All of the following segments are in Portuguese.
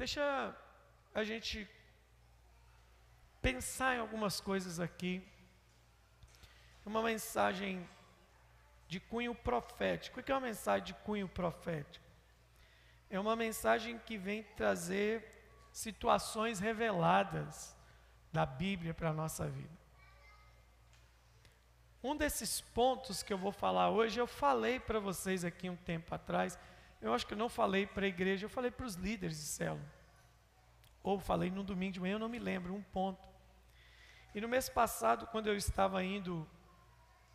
Deixa a gente pensar em algumas coisas aqui. Uma mensagem de cunho profético. O que é uma mensagem de cunho profético? É uma mensagem que vem trazer situações reveladas da Bíblia para a nossa vida. Um desses pontos que eu vou falar hoje, eu falei para vocês aqui um tempo atrás. Eu acho que eu não falei para a igreja, eu falei para os líderes de célula. Ou falei no domingo de manhã, eu não me lembro, um ponto. E no mês passado, quando eu estava indo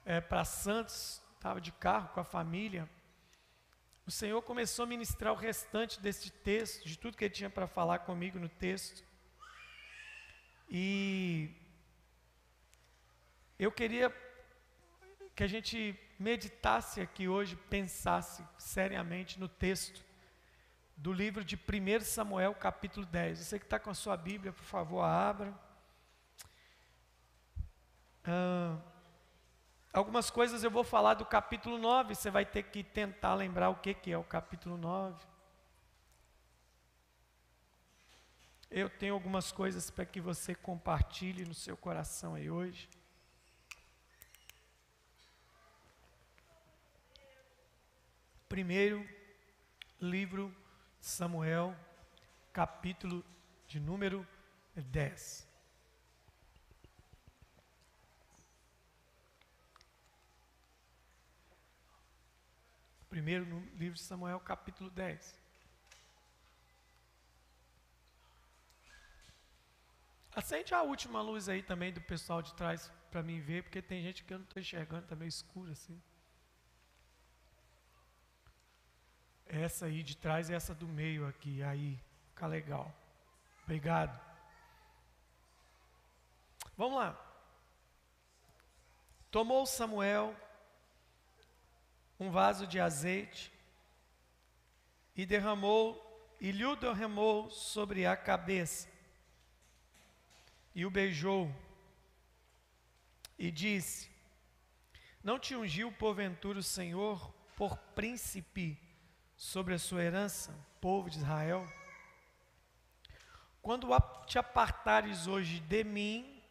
é, para Santos, estava de carro com a família, o Senhor começou a ministrar o restante desse texto, de tudo que Ele tinha para falar comigo no texto. E eu queria que a gente meditasse aqui hoje, pensasse seriamente no texto do livro de 1 Samuel, capítulo 10. Você que está com a sua Bíblia, por favor, abra. Ah, algumas coisas eu vou falar do capítulo 9, você vai ter que tentar lembrar o que, que é o capítulo 9. Eu tenho algumas coisas para que você compartilhe no seu coração aí hoje. Primeiro livro de Samuel, capítulo de número 10. Primeiro livro de Samuel, capítulo 10. Acende a última luz aí também do pessoal de trás para mim ver, porque tem gente que eu não estou enxergando, está meio escuro assim. Essa aí de trás e essa do meio aqui. Aí, fica legal. Obrigado. Vamos lá. Tomou Samuel um vaso de azeite e derramou, e lhe derramou sobre a cabeça, e o beijou, e disse: Não te ungiu porventura o Senhor por príncipe sobre a sua herança, povo de Israel. Quando te apartares hoje de mim,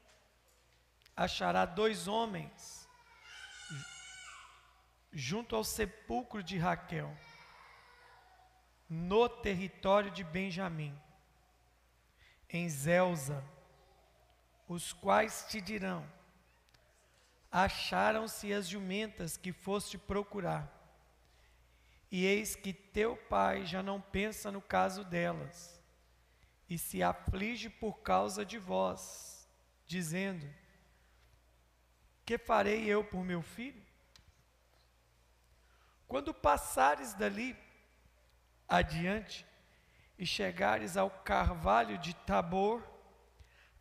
achará dois homens junto ao sepulcro de Raquel, no território de Benjamim, em Zelza, os quais te dirão: Acharam-se as jumentas que foste procurar e eis que teu pai já não pensa no caso delas, e se aflige por causa de vós, dizendo: Que farei eu por meu filho? Quando passares dali adiante e chegares ao carvalho de Tabor,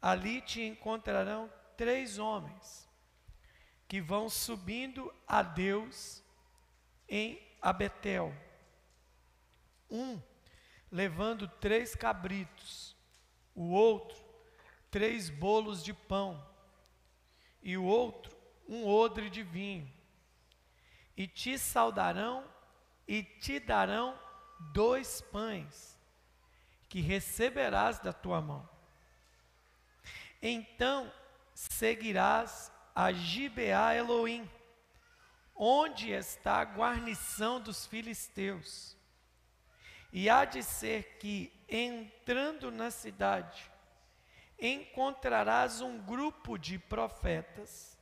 ali te encontrarão três homens que vão subindo a Deus em a Betel. Um levando três cabritos, o outro três bolos de pão, e o outro um odre de vinho. E te saudarão e te darão dois pães, que receberás da tua mão. Então seguirás a Gibeá Elohim onde está a guarnição dos filisteus. E há de ser que, entrando na cidade, encontrarás um grupo de profetas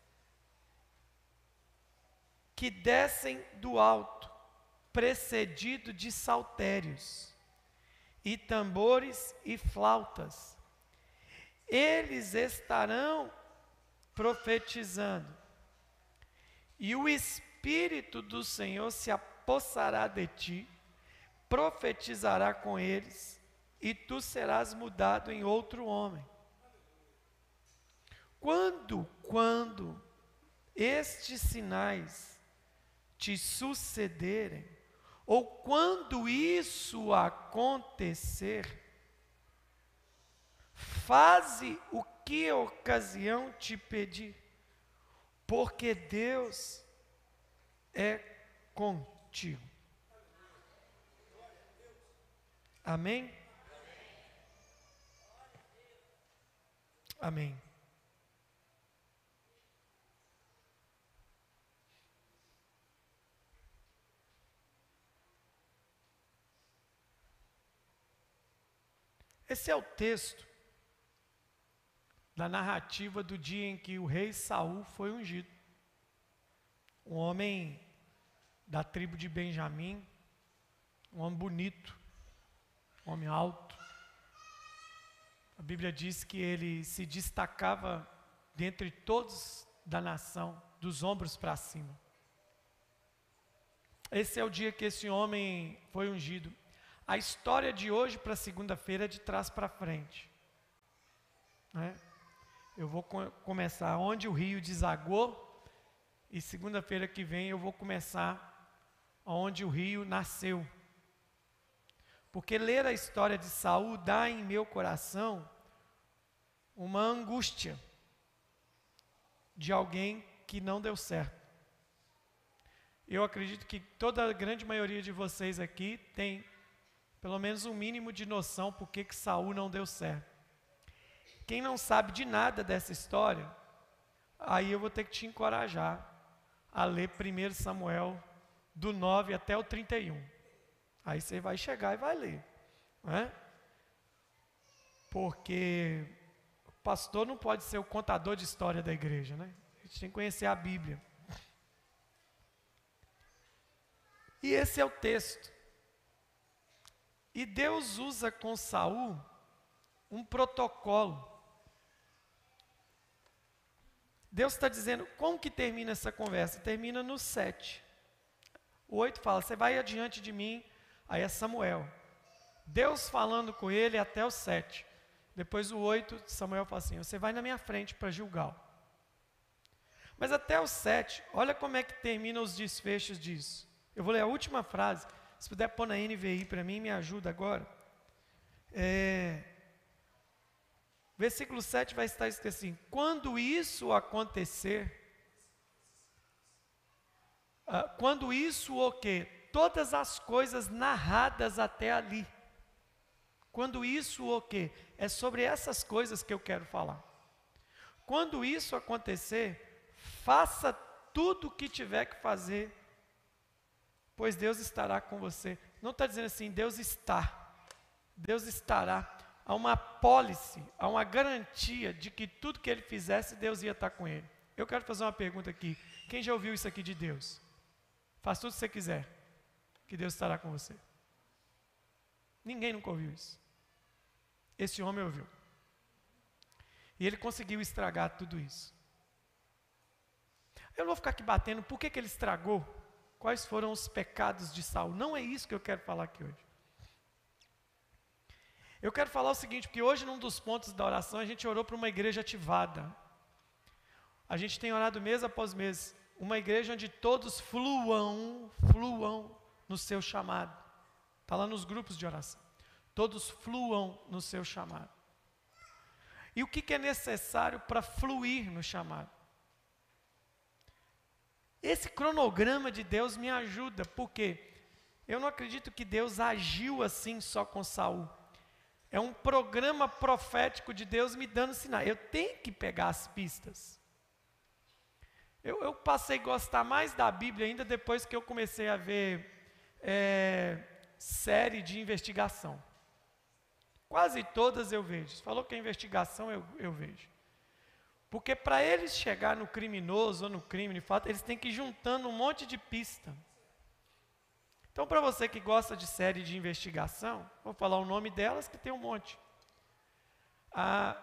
que descem do alto, precedido de saltérios, e tambores e flautas. Eles estarão profetizando e o Espírito do Senhor se apossará de ti, profetizará com eles, e tu serás mudado em outro homem. Quando, quando estes sinais te sucederem, ou quando isso acontecer, faze o que a ocasião te pedir porque Deus é contigo. Amém? Amém. Esse é o texto da narrativa do dia em que o rei Saul foi ungido. Um homem da tribo de Benjamim, um homem bonito, um homem alto. A Bíblia diz que ele se destacava dentre todos da nação, dos ombros para cima. Esse é o dia que esse homem foi ungido. A história de hoje para segunda-feira é de trás para frente. Né? Eu vou co começar onde o rio desagou, e segunda-feira que vem eu vou começar onde o rio nasceu. Porque ler a história de Saul dá em meu coração uma angústia de alguém que não deu certo. Eu acredito que toda a grande maioria de vocês aqui tem pelo menos um mínimo de noção por que, que Saul não deu certo. Quem não sabe de nada dessa história, aí eu vou ter que te encorajar a ler 1 Samuel do 9 até o 31. Aí você vai chegar e vai ler. Não é? Porque o pastor não pode ser o contador de história da igreja, né? A gente tem que conhecer a Bíblia. E esse é o texto. E Deus usa com Saul um protocolo. Deus está dizendo, como que termina essa conversa? Termina no 7. O 8 fala, você vai adiante de mim, aí é Samuel. Deus falando com ele até o 7. Depois o 8, Samuel fala assim, você vai na minha frente para Gilgal. Mas até o 7, olha como é que termina os desfechos disso. Eu vou ler a última frase, se puder pôr na NVI para mim, me ajuda agora. É, versículo 7 vai estar escrito assim: Quando isso acontecer, uh, quando isso o que? Todas as coisas narradas até ali. Quando isso o que? É sobre essas coisas que eu quero falar. Quando isso acontecer, faça tudo o que tiver que fazer pois Deus estará com você. Não está dizendo assim, Deus está. Deus estará. Há uma pólice, há uma garantia de que tudo que ele fizesse, Deus ia estar com ele. Eu quero fazer uma pergunta aqui. Quem já ouviu isso aqui de Deus? Faz tudo o que você quiser, que Deus estará com você. Ninguém nunca ouviu isso. Esse homem ouviu. E ele conseguiu estragar tudo isso. Eu não vou ficar aqui batendo, por que, que ele estragou? quais foram os pecados de Saul. Não é isso que eu quero falar aqui hoje. Eu quero falar o seguinte, porque hoje num dos pontos da oração a gente orou para uma igreja ativada. A gente tem orado mês após mês, uma igreja onde todos fluam, fluam no seu chamado. Está lá nos grupos de oração. Todos fluam no seu chamado. E o que, que é necessário para fluir no chamado? Esse cronograma de Deus me ajuda, porque eu não acredito que Deus agiu assim só com Saul. É um programa profético de Deus me dando sinais. Eu tenho que pegar as pistas. Eu, eu, passei a gostar mais da Bíblia ainda depois que eu comecei a ver é, série de investigação. Quase todas eu vejo. Falou que é investigação, eu, eu vejo. Porque para eles chegar no criminoso ou no crime, de fato, eles têm que ir juntando um monte de pista. Então, para você que gosta de série de investigação, vou falar o nome delas, que tem um monte. Ah,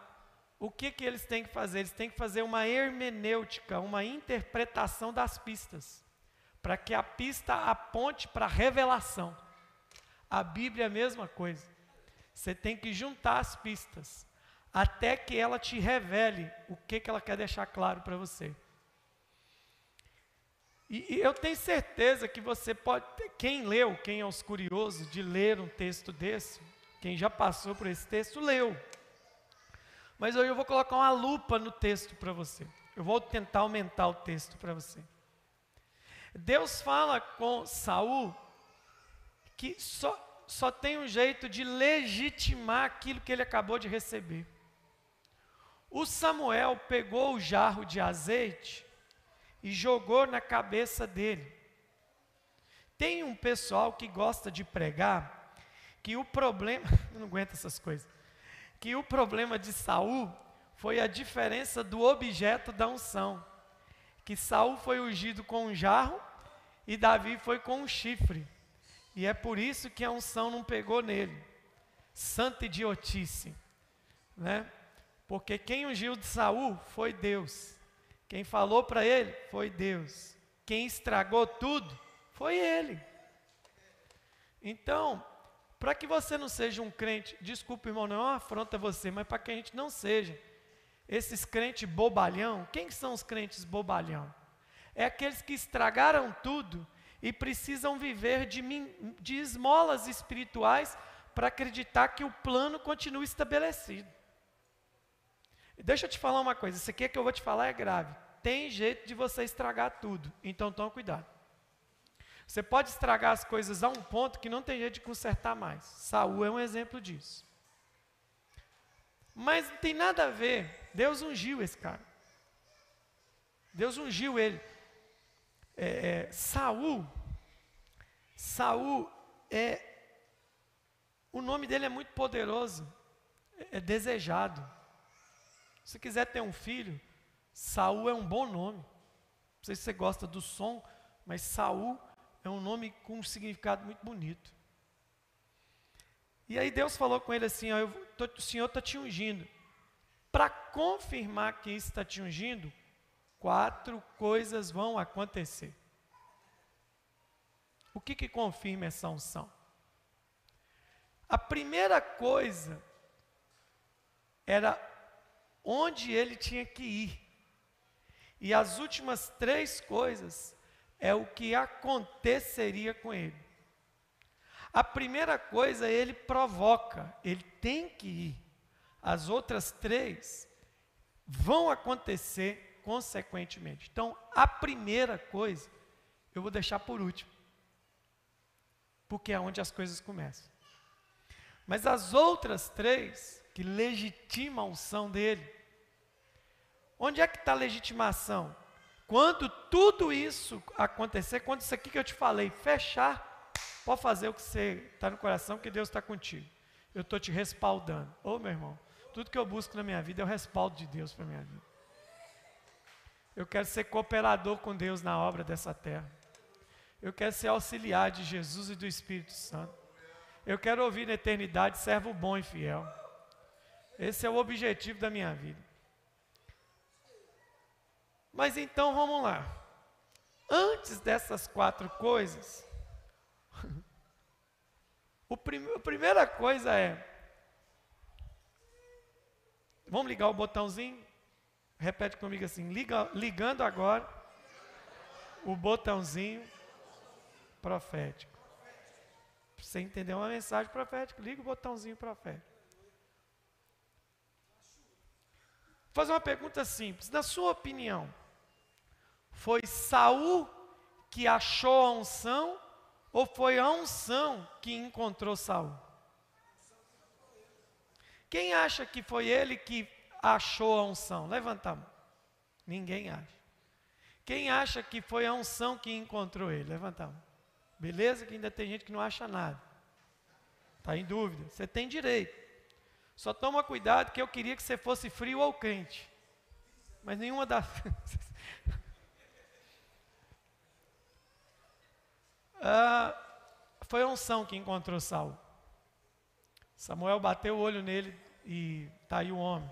o que, que eles têm que fazer? Eles têm que fazer uma hermenêutica, uma interpretação das pistas, para que a pista aponte para a revelação. A Bíblia é a mesma coisa. Você tem que juntar as pistas até que ela te revele o que, que ela quer deixar claro para você. E, eu tenho certeza que você pode, quem leu, quem é os curiosos de ler um texto desse, quem já passou por esse texto, leu. Mas hoje eu vou colocar uma lupa no texto para você. Eu vou tentar aumentar o texto para você. Deus fala com Saul que só, só tem um jeito de legitimar aquilo que ele acabou de receber. O Samuel pegou o jarro de azeite e jogou na cabeça dele. Tem um pessoal que gosta de pregar que o problema, eu não aguento essas coisas, que o problema de Saul foi a diferença do objeto da unção. Que Saul foi ungido com um jarro e Davi foi com um chifre. E é por isso que a unção não pegou nele. Santa idiotice, né? Porque quem ungiu de Saul foi Deus. Quem falou para ele foi Deus. Quem estragou tudo foi ele. Então, para que você não seja um crente, desculpa, irmão, não é uma afronta a você, mas para que a gente não seja esses crentes bobalhão, quem são os crentes bobalhão? É aqueles que estragaram tudo e precisam viver de, de esmolas espirituais para acreditar que o plano continua estabelecido. Deixa eu te falar uma coisa, isso aqui é que eu vou te falar é grave. Tem jeito de você estragar tudo, então tome cuidado. Você pode estragar as coisas a um ponto que não tem jeito de consertar mais. Saul é um exemplo disso. Mas não tem nada a ver. Deus ungiu esse cara. Deus ungiu ele. É, é, Saul, Saul é o nome dele é muito poderoso, é, é desejado. Se quiser ter um filho, Saul é um bom nome. Não sei se você gosta do som, mas Saul é um nome com um significado muito bonito. E aí Deus falou com ele assim: ó, tô, o Senhor está te ungindo. Para confirmar que isso está te ungindo, quatro coisas vão acontecer. O que, que confirma essa unção? A primeira coisa era onde ele tinha que ir. E as últimas três coisas é o que aconteceria com ele. A primeira coisa ele provoca, ele tem que ir. As outras três vão acontecer consequentemente. Então, a primeira coisa eu vou deixar por último, porque é onde as coisas começam. Mas as outras três, que legitimam a unção dele, Onde é que está a legitimação? Quando tudo isso acontecer, quando isso aqui que eu te falei fechar, pode fazer o que você está no coração, que Deus está contigo. Eu estou te respaldando. Ô oh, meu irmão, tudo que eu busco na minha vida é o respaldo de Deus para a minha vida. Eu quero ser cooperador com Deus na obra dessa terra. Eu quero ser auxiliar de Jesus e do Espírito Santo. Eu quero ouvir na eternidade servo bom e fiel. Esse é o objetivo da minha vida. Mas então vamos lá. Antes dessas quatro coisas, prim a primeira coisa é. Vamos ligar o botãozinho? Repete comigo assim: liga, ligando agora o botãozinho profético. Para você entender uma mensagem profética, liga o botãozinho profético. Vou fazer uma pergunta simples. Na sua opinião, foi Saul que achou a unção ou foi a unção que encontrou Saul? Quem acha que foi ele que achou a unção? Levanta a mão. Ninguém acha. Quem acha que foi a unção que encontrou ele? Levanta a mão. Beleza? Que ainda tem gente que não acha nada. Está em dúvida. Você tem direito. Só toma cuidado que eu queria que você fosse frio ou crente. Mas nenhuma das. Ah, foi a unção que encontrou Saul. Samuel bateu o olho nele e está aí o homem.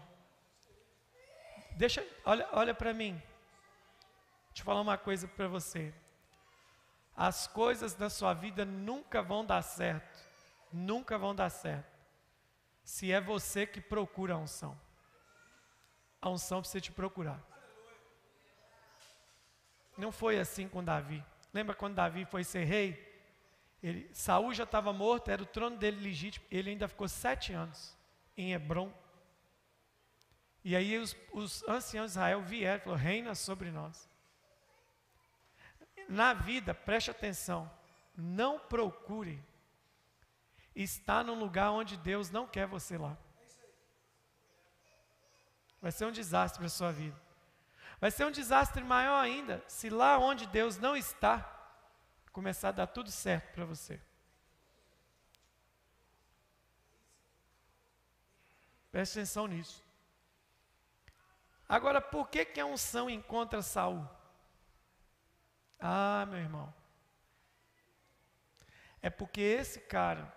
Deixa, olha, olha para mim. Deixa eu falar uma coisa para você. As coisas da sua vida nunca vão dar certo. Nunca vão dar certo. Se é você que procura a unção. A unção precisa te procurar. Não foi assim com Davi. Lembra quando Davi foi ser rei? Ele, Saul já estava morto, era o trono dele legítimo. Ele ainda ficou sete anos em Hebron. E aí os, os anciãos de Israel vieram e falaram: reina sobre nós. Na vida, preste atenção, não procure estar num lugar onde Deus não quer você lá. Vai ser um desastre para a sua vida. Vai ser um desastre maior ainda se lá onde Deus não está, começar a dar tudo certo para você. Preste atenção nisso. Agora, por que, que a unção encontra Saul? Ah, meu irmão. É porque esse cara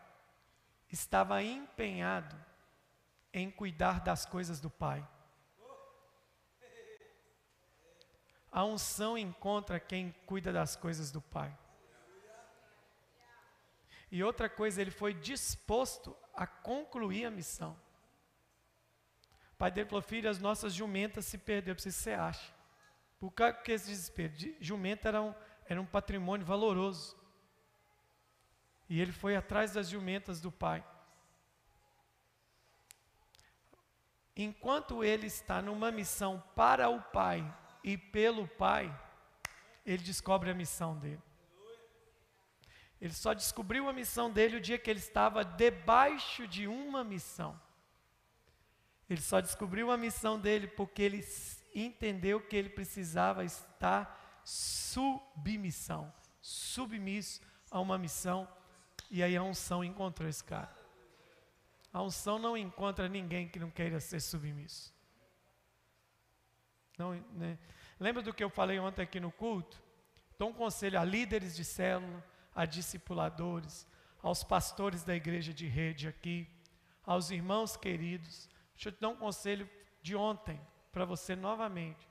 estava empenhado em cuidar das coisas do Pai. A unção encontra quem cuida das coisas do Pai. E outra coisa, ele foi disposto a concluir a missão. O pai dele falou: Filho, as nossas jumentas se perderam. Para você acha? Por que esse desespero? Jumenta era um, era um patrimônio valoroso. E ele foi atrás das jumentas do pai. Enquanto ele está numa missão para o pai e pelo pai, ele descobre a missão dele. Ele só descobriu a missão dele o dia que ele estava debaixo de uma missão. Ele só descobriu a missão dele porque ele entendeu que ele precisava estar submissão, submisso a uma missão, e aí a unção encontrou esse cara. A unção não encontra ninguém que não queira ser submisso. Não, né? Lembra do que eu falei ontem aqui no culto? Dou um conselho a líderes de célula, a discipuladores, aos pastores da igreja de rede aqui, aos irmãos queridos. Deixa eu te dar um conselho de ontem para você novamente.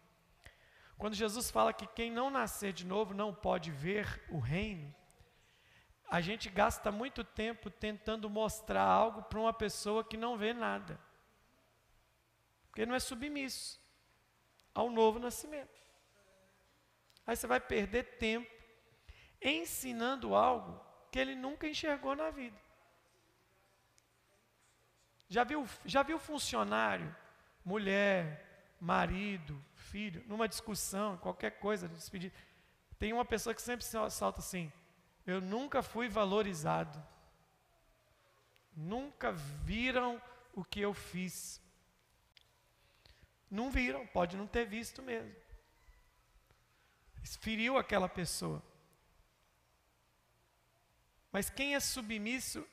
Quando Jesus fala que quem não nascer de novo não pode ver o reino, a gente gasta muito tempo tentando mostrar algo para uma pessoa que não vê nada. Porque não é submisso ao novo nascimento. Aí você vai perder tempo ensinando algo que ele nunca enxergou na vida. Já viu, já viu funcionário, mulher, marido, filho, numa discussão, qualquer coisa, despedir. Tem uma pessoa que sempre salta assim: Eu nunca fui valorizado. Nunca viram o que eu fiz. Não viram, pode não ter visto mesmo. Feriu aquela pessoa. Mas quem é submisso,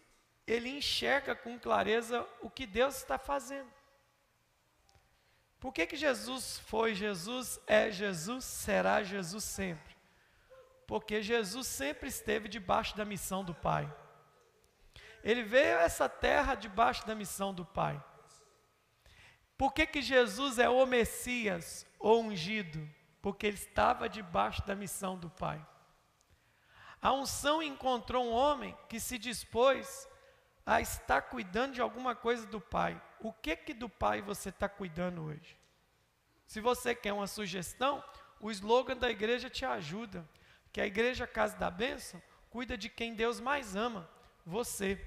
ele enxerga com clareza o que Deus está fazendo. Por que, que Jesus foi Jesus, é Jesus, será Jesus sempre? Porque Jesus sempre esteve debaixo da missão do Pai. Ele veio a essa terra debaixo da missão do Pai. Por que, que Jesus é o Messias, o ungido? Porque ele estava debaixo da missão do Pai. A unção encontrou um homem que se dispôs a estar cuidando de alguma coisa do Pai. O que que do Pai você está cuidando hoje? Se você quer uma sugestão, o slogan da igreja te ajuda. Que a igreja Casa da Bênção cuida de quem Deus mais ama, você.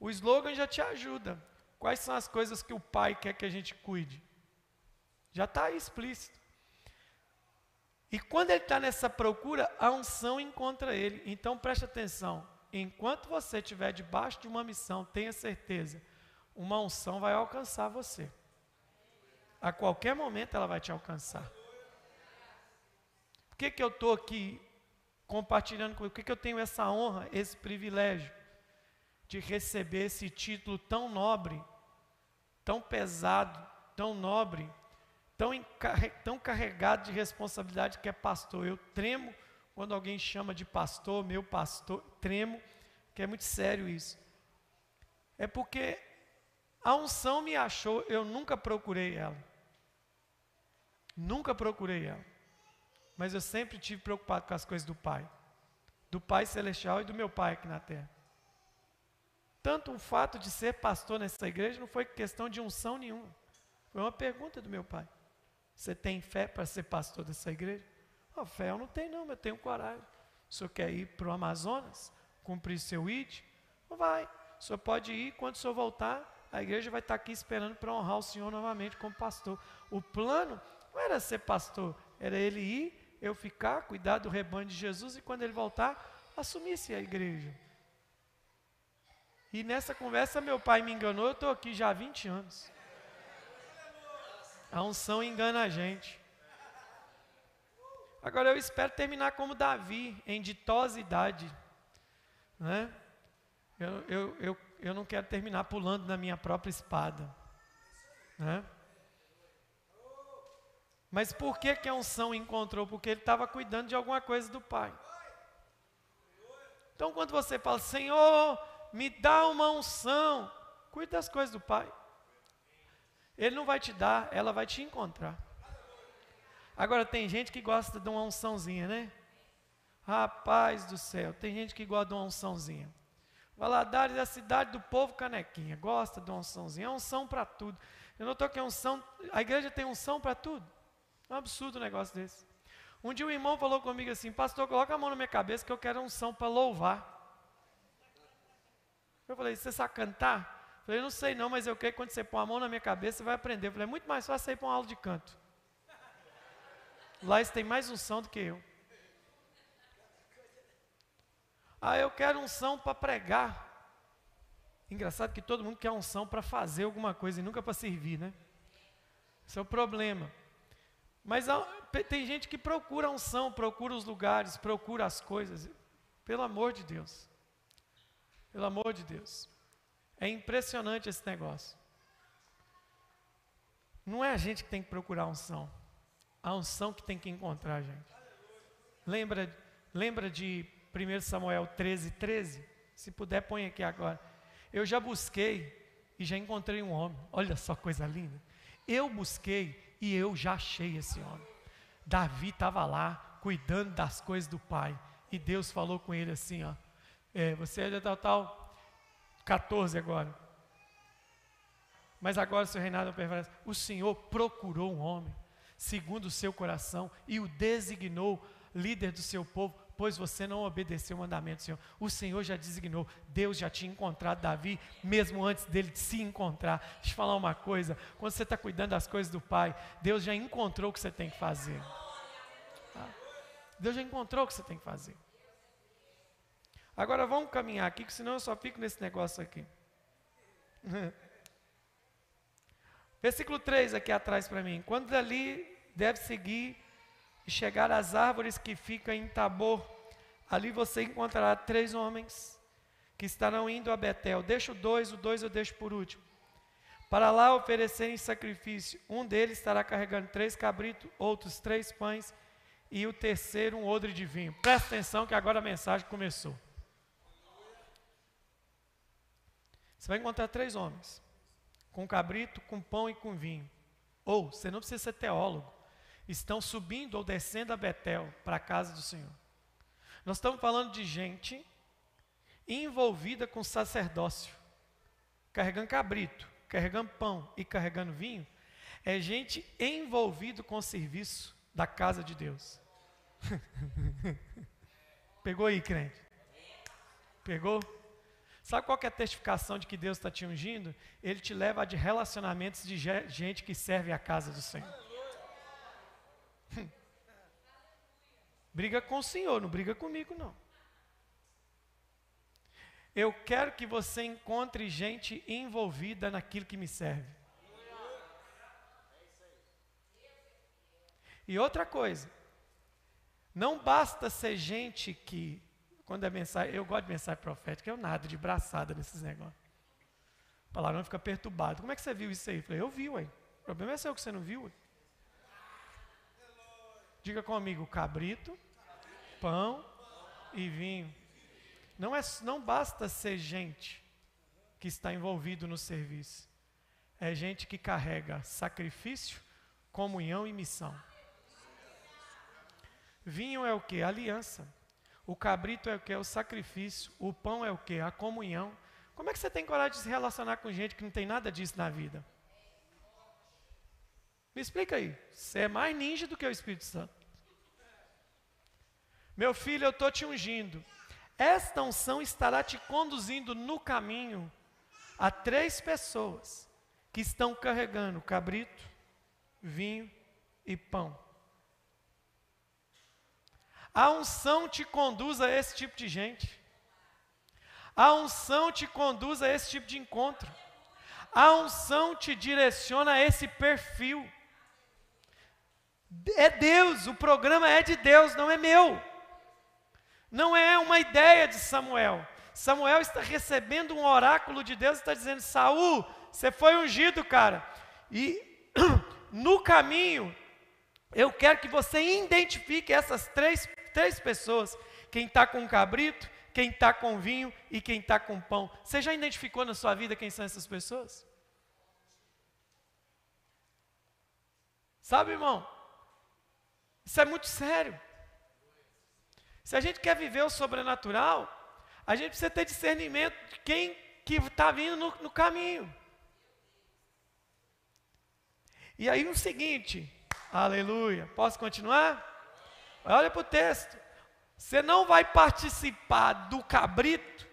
O slogan já te ajuda. Quais são as coisas que o Pai quer que a gente cuide? Já está explícito. E quando ele está nessa procura, a unção encontra ele. Então preste atenção. Enquanto você estiver debaixo de uma missão, tenha certeza, uma unção vai alcançar você. A qualquer momento ela vai te alcançar. Por que, que eu estou aqui compartilhando com Por que, que eu tenho essa honra, esse privilégio de receber esse título tão nobre, tão pesado, tão nobre, tão, tão carregado de responsabilidade que é pastor. Eu tremo quando alguém chama de pastor, meu pastor, tremo, que é muito sério isso. É porque a unção me achou, eu nunca procurei ela. Nunca procurei ela. Mas eu sempre tive preocupado com as coisas do Pai. Do Pai Celestial e do meu Pai aqui na terra. Tanto o fato de ser pastor nessa igreja não foi questão de unção nenhuma. Foi uma pergunta do meu pai. Você tem fé para ser pastor dessa igreja? Oh, fé eu não tenho, não, mas eu tenho coragem. O senhor quer ir para o Amazonas, cumprir seu ID? Não vai. O senhor pode ir, quando o senhor voltar, a igreja vai estar aqui esperando para honrar o senhor novamente como pastor. O plano não era ser pastor, era ele ir, eu ficar, cuidar do rebanho de Jesus e quando ele voltar, assumisse a igreja. E nessa conversa meu pai me enganou, eu estou aqui já há 20 anos. A unção engana a gente. Agora eu espero terminar como Davi, em ditosa idade. Né? Eu, eu, eu, eu não quero terminar pulando na minha própria espada. Né? Mas por que, que a unção encontrou? Porque ele estava cuidando de alguma coisa do Pai. Então, quando você fala, Senhor, me dá uma unção, cuide das coisas do Pai. Ele não vai te dar, ela vai te encontrar. Agora, tem gente que gosta de uma unçãozinha, né? Rapaz do céu, tem gente que gosta de uma unçãozinha. Valadares é a cidade do povo canequinha, gosta de uma unçãozinha, é unção para tudo. Eu não estou que é unção, a igreja tem unção para tudo. É um absurdo um negócio desse. Um dia um irmão falou comigo assim, pastor, coloca a mão na minha cabeça que eu quero unção para louvar. Eu falei, você sabe cantar? Eu falei, não sei não, mas eu quero que quando você pôr a mão na minha cabeça, você vai aprender. Eu falei, é muito mais fácil ir para uma aula de canto. Lá eles têm mais unção do que eu. Ah, eu quero unção para pregar. Engraçado que todo mundo quer unção para fazer alguma coisa e nunca para servir, né? Esse é o problema. Mas tem gente que procura unção, procura os lugares, procura as coisas. Pelo amor de Deus. Pelo amor de Deus. É impressionante esse negócio. Não é a gente que tem que procurar unção. A unção que tem que encontrar, gente. Lembra, lembra de 1 Samuel 13, 13? Se puder, põe aqui agora. Eu já busquei e já encontrei um homem. Olha só coisa linda. Eu busquei e eu já achei esse homem. Davi estava lá, cuidando das coisas do pai. E Deus falou com ele assim: ó, é, você é de tal, tal, 14 agora. Mas agora seu reinado permanece. O Senhor procurou um homem, segundo o seu coração, e o designou líder do seu povo pois você não obedeceu o mandamento do Senhor. O Senhor já designou, Deus já tinha encontrado Davi, mesmo antes dele se encontrar. Deixa eu falar uma coisa: quando você está cuidando das coisas do Pai, Deus já encontrou o que você tem que fazer. Tá? Deus já encontrou o que você tem que fazer. Agora vamos caminhar aqui, que senão eu só fico nesse negócio aqui. Versículo 3 aqui atrás para mim. Quando dali deve seguir e chegar às árvores que ficam em Tabor, ali você encontrará três homens que estarão indo a Betel. Deixo dois, o dois eu deixo por último. Para lá oferecerem sacrifício. Um deles estará carregando três cabritos, outros três pães e o terceiro um odre de vinho. Presta atenção que agora a mensagem começou. Você vai encontrar três homens, com cabrito, com pão e com vinho. Ou, você não precisa ser teólogo estão subindo ou descendo a Betel para a casa do Senhor. Nós estamos falando de gente envolvida com sacerdócio, carregando cabrito, carregando pão e carregando vinho. É gente envolvido com o serviço da casa de Deus. Pegou aí, crente? Pegou? Sabe qual é a testificação de que Deus está te ungindo? Ele te leva a de relacionamentos de gente que serve a casa do Senhor. briga com o Senhor, não briga comigo, não. Eu quero que você encontre gente envolvida naquilo que me serve. E outra coisa, não basta ser gente que, quando é mensagem, eu gosto de mensagem profética, eu nada de braçada nesses negócios. O palavra fica perturbado. Como é que você viu isso aí? Eu falei, eu vi, ué. O problema é seu que você não viu, ué. Diga comigo, cabrito, pão e vinho. Não, é, não basta ser gente que está envolvido no serviço. É gente que carrega sacrifício, comunhão e missão. Vinho é o que? Aliança. O cabrito é o que? O sacrifício. O pão é o que? A comunhão. Como é que você tem coragem de se relacionar com gente que não tem nada disso na vida? Me explica aí. Você é mais ninja do que o Espírito Santo. Meu filho, eu estou te ungindo. Esta unção estará te conduzindo no caminho a três pessoas que estão carregando cabrito, vinho e pão. A unção te conduz a esse tipo de gente. A unção te conduz a esse tipo de encontro. A unção te direciona a esse perfil. É Deus, o programa é de Deus, não é meu. Não é uma ideia de Samuel. Samuel está recebendo um oráculo de Deus e está dizendo: Saul, você foi ungido, cara. E no caminho, eu quero que você identifique essas três, três pessoas: quem está com cabrito, quem está com vinho e quem está com pão. Você já identificou na sua vida quem são essas pessoas? Sabe, irmão? Isso é muito sério. Se a gente quer viver o sobrenatural, a gente precisa ter discernimento de quem que está vindo no, no caminho. E aí o seguinte, aleluia, posso continuar? Olha para o texto. Você não vai participar do cabrito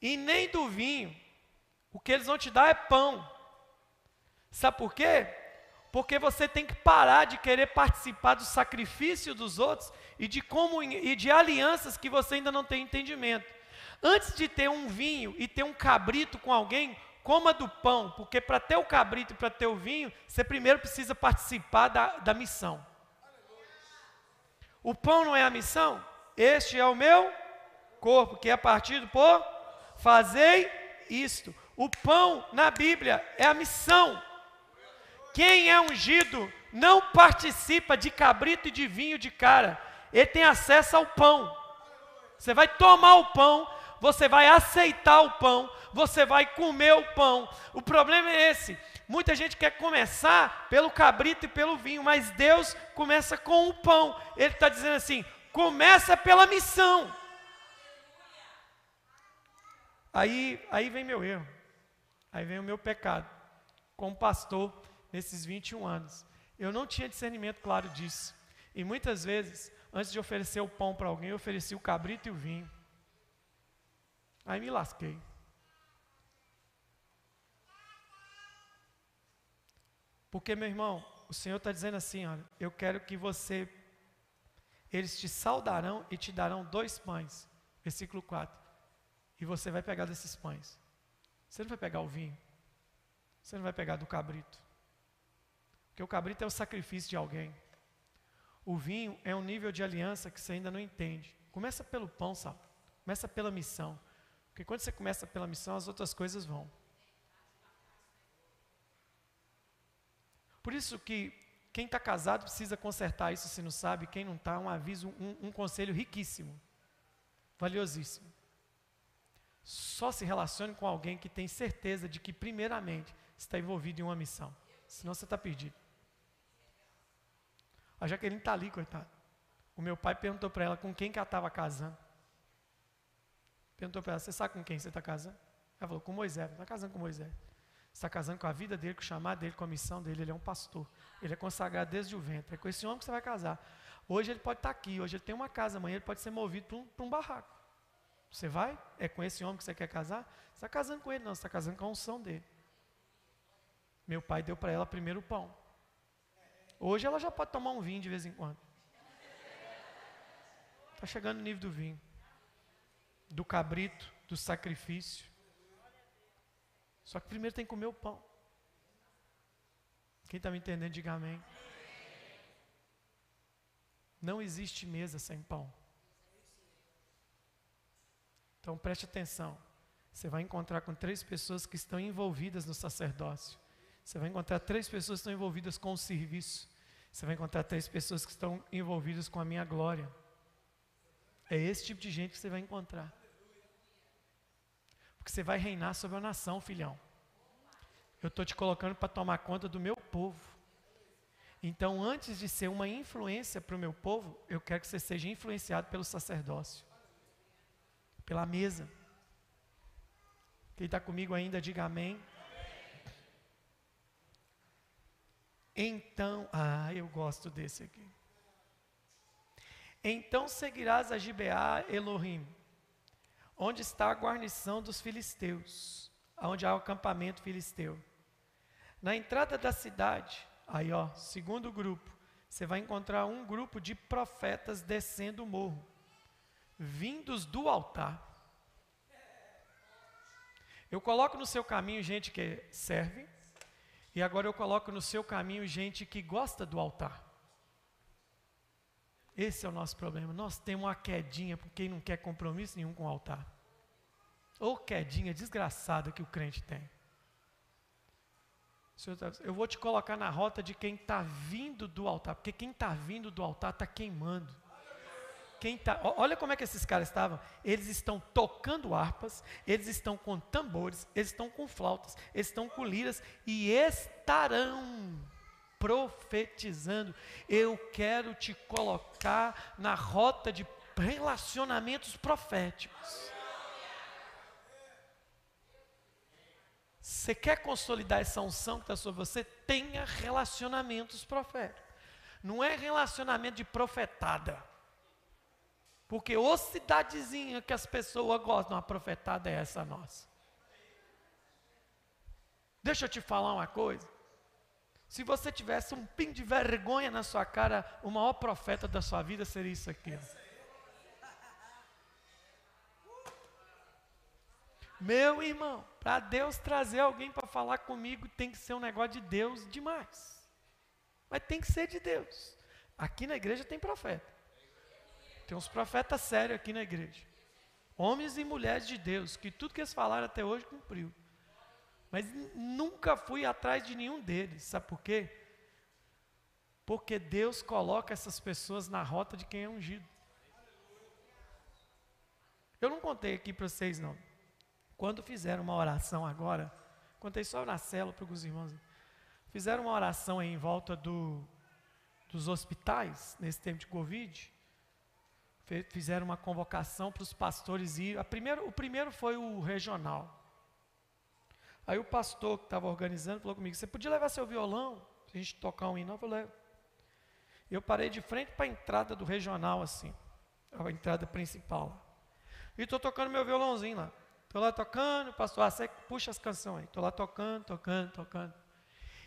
e nem do vinho. O que eles vão te dar é pão. Sabe por quê? Porque você tem que parar de querer participar do sacrifício dos outros e de e de alianças que você ainda não tem entendimento. Antes de ter um vinho e ter um cabrito com alguém, coma do pão, porque para ter o cabrito e para ter o vinho, você primeiro precisa participar da, da missão. O pão não é a missão? Este é o meu corpo, que é partido por fazei isto. O pão na Bíblia é a missão. Quem é ungido não participa de cabrito e de vinho de cara. Ele tem acesso ao pão. Você vai tomar o pão, você vai aceitar o pão, você vai comer o pão. O problema é esse. Muita gente quer começar pelo cabrito e pelo vinho, mas Deus começa com o pão. Ele está dizendo assim: começa pela missão. Aí, aí vem meu erro, aí vem o meu pecado. Como pastor, nesses 21 anos. Eu não tinha discernimento claro disso. E muitas vezes, antes de oferecer o pão para alguém, eu ofereci o cabrito e o vinho. Aí me lasquei. Porque, meu irmão, o Senhor está dizendo assim: olha, eu quero que você, eles te saudarão e te darão dois pães. Versículo 4. E você vai pegar desses pães. Você não vai pegar o vinho. Você não vai pegar do cabrito. Porque o cabrito é o sacrifício de alguém. O vinho é um nível de aliança que você ainda não entende. Começa pelo pão, sabe? Começa pela missão. Porque quando você começa pela missão, as outras coisas vão. Por isso que quem está casado precisa consertar isso se não sabe. Quem não está, um aviso, um, um conselho riquíssimo, valiosíssimo. Só se relacione com alguém que tem certeza de que, primeiramente, está envolvido em uma missão. Senão você está perdido. A Jaqueline está ali, coitada. O meu pai perguntou para ela com quem que ela estava casando. Perguntou para ela, você sabe com quem você está casando? Ela falou, com Moisés. Está casando com Moisés. Está casando com a vida dele, com o chamado dele, com a missão dele. Ele é um pastor. Ele é consagrado desde o ventre. É com esse homem que você vai casar. Hoje ele pode estar aqui, hoje ele tem uma casa, amanhã ele pode ser movido para um, para um barraco. Você vai? É com esse homem que você quer casar? Você está casando com ele, não, você está casando com a unção dele. Meu pai deu para ela primeiro o pão. Hoje ela já pode tomar um vinho de vez em quando. Está chegando no nível do vinho, do cabrito, do sacrifício. Só que primeiro tem que comer o pão. Quem está me entendendo, diga amém. Não existe mesa sem pão. Então preste atenção. Você vai encontrar com três pessoas que estão envolvidas no sacerdócio. Você vai encontrar três pessoas que estão envolvidas com o serviço. Você vai encontrar três pessoas que estão envolvidas com a minha glória. É esse tipo de gente que você vai encontrar. Porque você vai reinar sobre a nação, filhão. Eu estou te colocando para tomar conta do meu povo. Então, antes de ser uma influência para o meu povo, eu quero que você seja influenciado pelo sacerdócio, pela mesa. Quem está comigo ainda, diga amém. Então, ah, eu gosto desse aqui. Então seguirás a Gibeá Elohim, onde está a guarnição dos filisteus, onde há o acampamento filisteu. Na entrada da cidade, aí ó, segundo grupo, você vai encontrar um grupo de profetas descendo o morro, vindos do altar. Eu coloco no seu caminho gente que serve, e agora eu coloco no seu caminho gente que gosta do altar. Esse é o nosso problema. Nós temos uma quedinha por quem não quer compromisso nenhum com o altar. Ou quedinha desgraçada que o crente tem. Tá, eu vou te colocar na rota de quem está vindo do altar, porque quem está vindo do altar está queimando. Quem tá, olha como é que esses caras estavam. Eles estão tocando harpas, eles estão com tambores, eles estão com flautas, eles estão com liras e estarão profetizando. Eu quero te colocar na rota de relacionamentos proféticos. Você quer consolidar essa unção que está sobre você? Tenha relacionamentos proféticos. Não é relacionamento de profetada. Porque ô cidadezinha que as pessoas gostam, a profetada é essa nossa. Deixa eu te falar uma coisa. Se você tivesse um pin de vergonha na sua cara, o maior profeta da sua vida seria isso aqui. Meu irmão, para Deus trazer alguém para falar comigo, tem que ser um negócio de Deus demais. Mas tem que ser de Deus. Aqui na igreja tem profeta. Tem uns profetas sérios aqui na igreja. Homens e mulheres de Deus, que tudo que eles falaram até hoje cumpriu. Mas nunca fui atrás de nenhum deles. Sabe por quê? Porque Deus coloca essas pessoas na rota de quem é ungido. Eu não contei aqui para vocês, não. Quando fizeram uma oração agora, contei só na célula para os irmãos. Fizeram uma oração em volta do, dos hospitais, nesse tempo de Covid fizeram uma convocação para os pastores ir. A primeiro, o primeiro foi o regional. Aí o pastor que estava organizando falou comigo: Você podia levar seu violão? Se a gente tocar um hino, eu falei: Eu parei de frente para a entrada do regional, assim, a entrada principal. E estou tocando meu violãozinho lá. Estou lá tocando, o pastor ah, você puxa as canções. Estou lá tocando, tocando, tocando.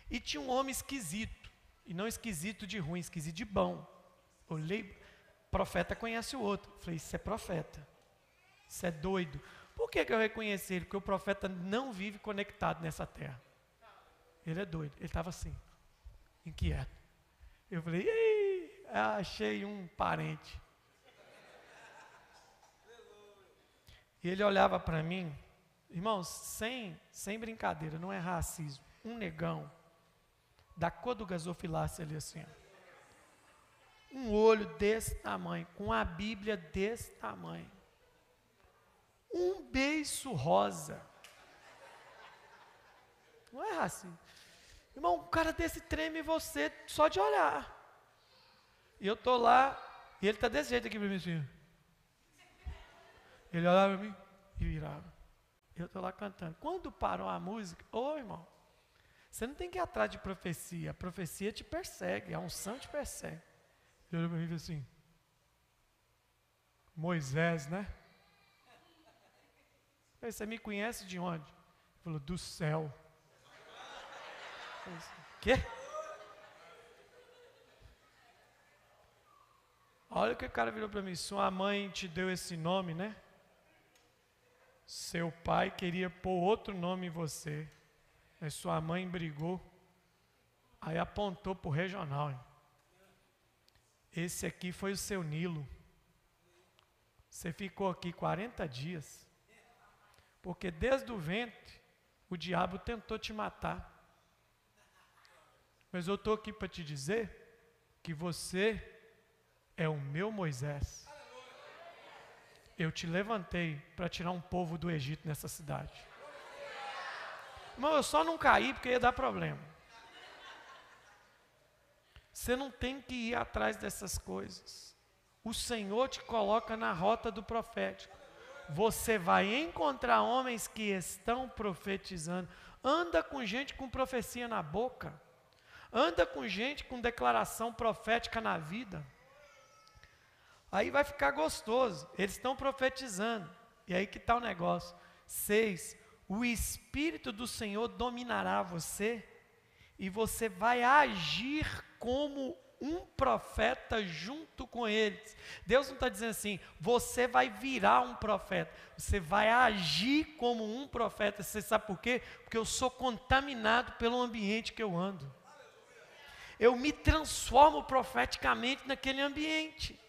E tinha um homem esquisito. E não esquisito de ruim, esquisito de bom. Olhei, Profeta conhece o outro. falei, isso é profeta. Isso é doido. Por que, que eu reconheci ele? Porque o profeta não vive conectado nessa terra. Ele é doido. Ele estava assim, inquieto. Eu falei, Ei, achei um parente. E ele olhava para mim, irmãos, sem, sem brincadeira, não é racismo. Um negão, da cor do gasofilácio ali assim. Um olho desse tamanho, com a Bíblia desse tamanho. Um beiço rosa. Não é racismo. Irmão, um cara desse treme você só de olhar. E eu tô lá, e ele tá desse jeito aqui para mim assim. Ele olhava para mim e virava. Eu tô lá cantando. Quando parou a música, ô irmão, você não tem que ir atrás de profecia. A profecia te persegue, a unção te persegue. Ele olhou para mim e disse assim: Moisés, né? Falei, você me conhece de onde? Ele falou: Do céu. Falei, Quê? Olha o que o cara virou para mim: Sua mãe te deu esse nome, né? Seu pai queria pôr outro nome em você, mas sua mãe brigou. Aí apontou para o regional. Hein? Esse aqui foi o seu Nilo. Você ficou aqui 40 dias. Porque desde o ventre, o diabo tentou te matar. Mas eu estou aqui para te dizer que você é o meu Moisés. Eu te levantei para tirar um povo do Egito nessa cidade. Irmão, eu só não caí porque ia dar problema. Você não tem que ir atrás dessas coisas. O Senhor te coloca na rota do profético. Você vai encontrar homens que estão profetizando. Anda com gente com profecia na boca. Anda com gente com declaração profética na vida. Aí vai ficar gostoso. Eles estão profetizando. E aí que está o negócio. Seis, o Espírito do Senhor dominará você e você vai agir como um profeta junto com eles. Deus não está dizendo assim, você vai virar um profeta, você vai agir como um profeta. Você sabe por quê? Porque eu sou contaminado pelo ambiente que eu ando. eu me transformo profeticamente naquele ambiente.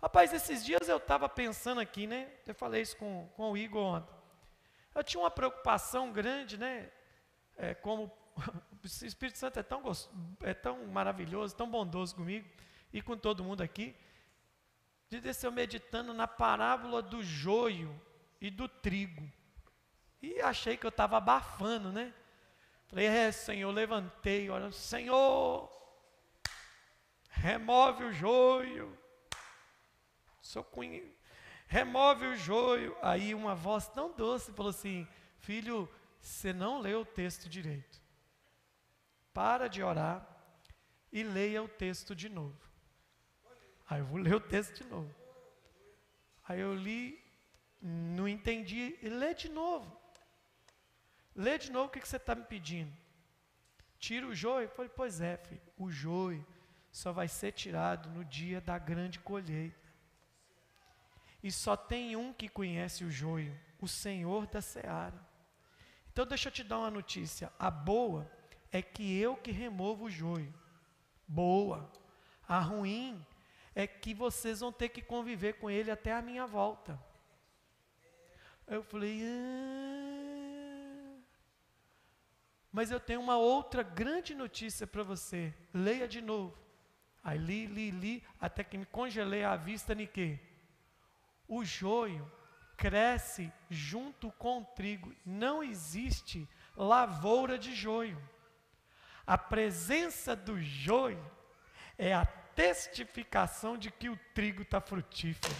Rapaz, esses dias eu estava pensando aqui, né? Eu falei isso com, com o Igor ontem. Eu tinha uma preocupação grande, né? É, como o Espírito Santo é tão, é tão maravilhoso, tão bondoso comigo e com todo mundo aqui. De descer meditando na parábola do joio e do trigo. E achei que eu estava abafando, né? Falei, é, Senhor, levantei, olha, Senhor, remove o joio. Sou cunho, remove o joio. Aí uma voz tão doce falou assim: Filho, você não leu o texto direito. Para de orar e leia o texto de novo. Aí eu vou ler o texto de novo. Aí eu li, não entendi, e lê de novo. Lê de novo o que, que você está me pedindo. Tira o joio? Falei, pois é, filho, o joio só vai ser tirado no dia da grande colheita. E só tem um que conhece o joio, o Senhor da seara. Então deixa eu te dar uma notícia. A boa é que eu que removo o joio. Boa. A ruim é que vocês vão ter que conviver com ele até a minha volta. Eu falei, ah. mas eu tenho uma outra grande notícia para você. Leia de novo. Aí li, li, li, até que me congelei a vista em quê? O joio cresce junto com o trigo. Não existe lavoura de joio. A presença do joio é a testificação de que o trigo está frutífero.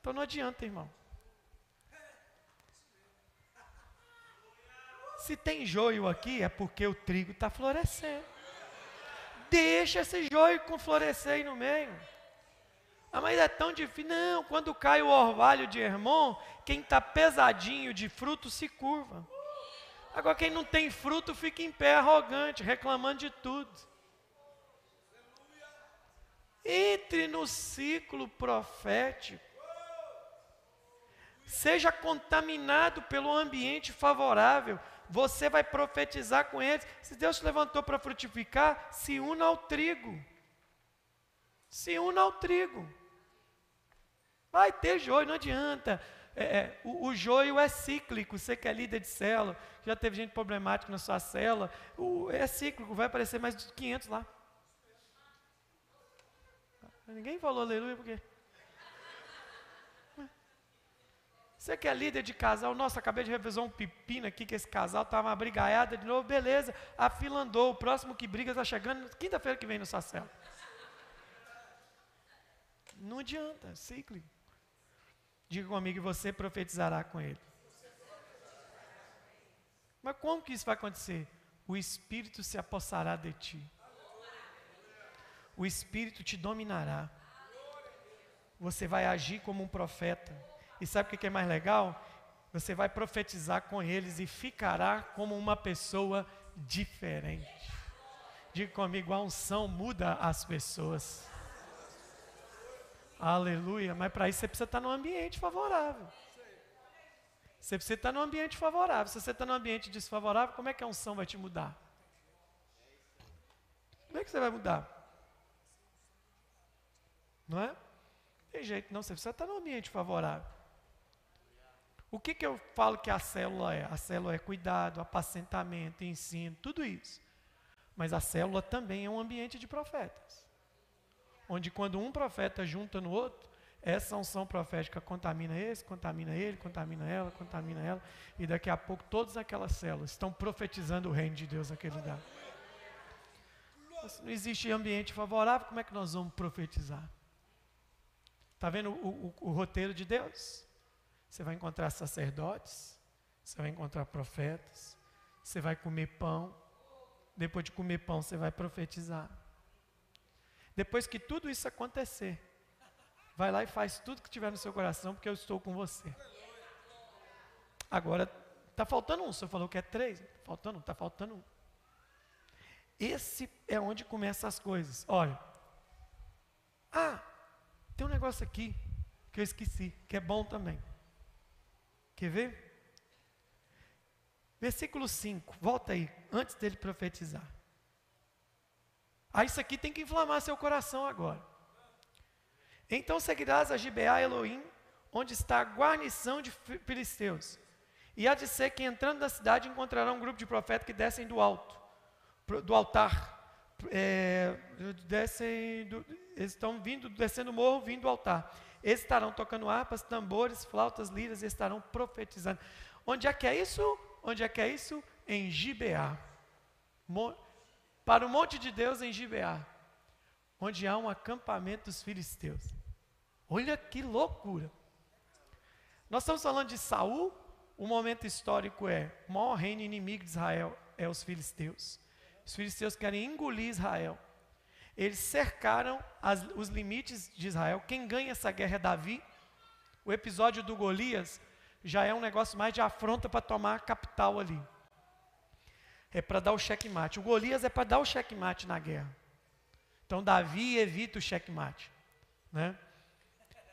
Então não adianta, irmão. Se tem joio aqui, é porque o trigo está florescendo. Deixa esse joio com florescer aí no meio. Ah, mas é tão difícil. Não, quando cai o orvalho de Hermon, quem está pesadinho de fruto se curva. Agora, quem não tem fruto fica em pé arrogante, reclamando de tudo. Entre no ciclo profético. Seja contaminado pelo ambiente favorável. Você vai profetizar com eles. Se Deus te levantou para frutificar, se una ao trigo. Se una ao trigo. Vai ter joio, não adianta. É, é, o, o, joio é cíclico. Você que é líder de célula, já teve gente problemática na sua célula. O, é cíclico, vai aparecer mais de 500 lá. Ninguém falou aleluia porque. Você que é líder de casal, nossa, acabei de revisar um pepino aqui que esse casal estava uma brigaiada de novo, beleza, a fila andou, o próximo que briga está chegando quinta-feira que vem no Sacel. Não adianta, ciclo. Diga comigo, você profetizará com ele. Mas como que isso vai acontecer? O Espírito se apossará de ti. O Espírito te dominará. Você vai agir como um profeta. E sabe o que é mais legal? Você vai profetizar com eles e ficará como uma pessoa diferente. Diga comigo, a unção muda as pessoas. Aleluia. Mas para isso você precisa estar num ambiente favorável. Você precisa estar num ambiente favorável. Se você está num ambiente desfavorável, como é que a unção vai te mudar? Como é que você vai mudar? Não é? Tem jeito, não. Você precisa estar num ambiente favorável. O que, que eu falo que a célula é? A célula é cuidado, apacentamento, ensino, tudo isso. Mas a célula também é um ambiente de profetas. Onde quando um profeta junta no outro, essa unção profética contamina esse, contamina ele, contamina ela, contamina ela, e daqui a pouco todas aquelas células estão profetizando o reino de Deus naquele lugar. Se não existe ambiente favorável, como é que nós vamos profetizar? Está vendo o, o, o roteiro de Deus? Você vai encontrar sacerdotes, você vai encontrar profetas, você vai comer pão. Depois de comer pão, você vai profetizar. Depois que tudo isso acontecer, vai lá e faz tudo que tiver no seu coração, porque eu estou com você. Agora, está faltando um. O senhor falou que é três. Faltando um, está faltando um. Esse é onde começam as coisas. Olha. Ah, tem um negócio aqui que eu esqueci, que é bom também. Quer ver? Versículo 5, volta aí, antes dele profetizar. Ah, isso aqui tem que inflamar seu coração agora. Então seguirás a Gibeá Elohim, onde está a guarnição de filisteus. E há de ser que entrando na cidade encontrará um grupo de profetas que descem do alto, do altar. É, descem do, eles estão vindo, descendo o morro, vindo do altar. Eles estarão tocando harpas, tambores, flautas, liras e estarão profetizando. Onde é que é isso? Onde é que é isso? Em Gibeá. Para o monte de Deus em Gibeá, onde há um acampamento dos filisteus. Olha que loucura. Nós estamos falando de Saul, o momento histórico é o maior reino inimigo de Israel é os filisteus. Os filisteus querem engolir Israel. Eles cercaram as, os limites de Israel. Quem ganha essa guerra é Davi. O episódio do Golias já é um negócio mais de afronta para tomar a capital ali. É para dar o checkmate. O Golias é para dar o checkmate na guerra. Então Davi evita o checkmate, né?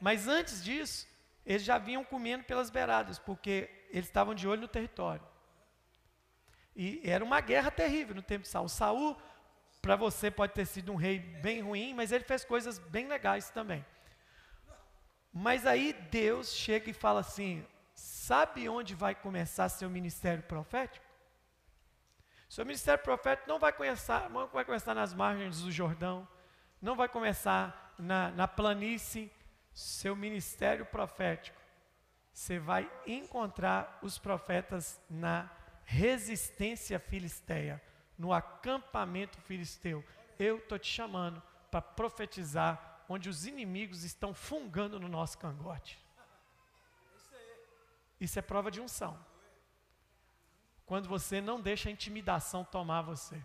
Mas antes disso, eles já vinham comendo pelas beiradas, porque eles estavam de olho no território. E era uma guerra terrível no tempo de Saul. Saul, para você, pode ter sido um rei bem ruim, mas ele fez coisas bem legais também. Mas aí Deus chega e fala assim: sabe onde vai começar seu ministério profético? Seu ministério profético não vai começar, não vai começar nas margens do Jordão, não vai começar na, na planície. Seu ministério profético, você vai encontrar os profetas na resistência filisteia, no acampamento filisteu. Eu estou te chamando para profetizar onde os inimigos estão fungando no nosso cangote. Isso é prova de unção. Quando você não deixa a intimidação tomar você.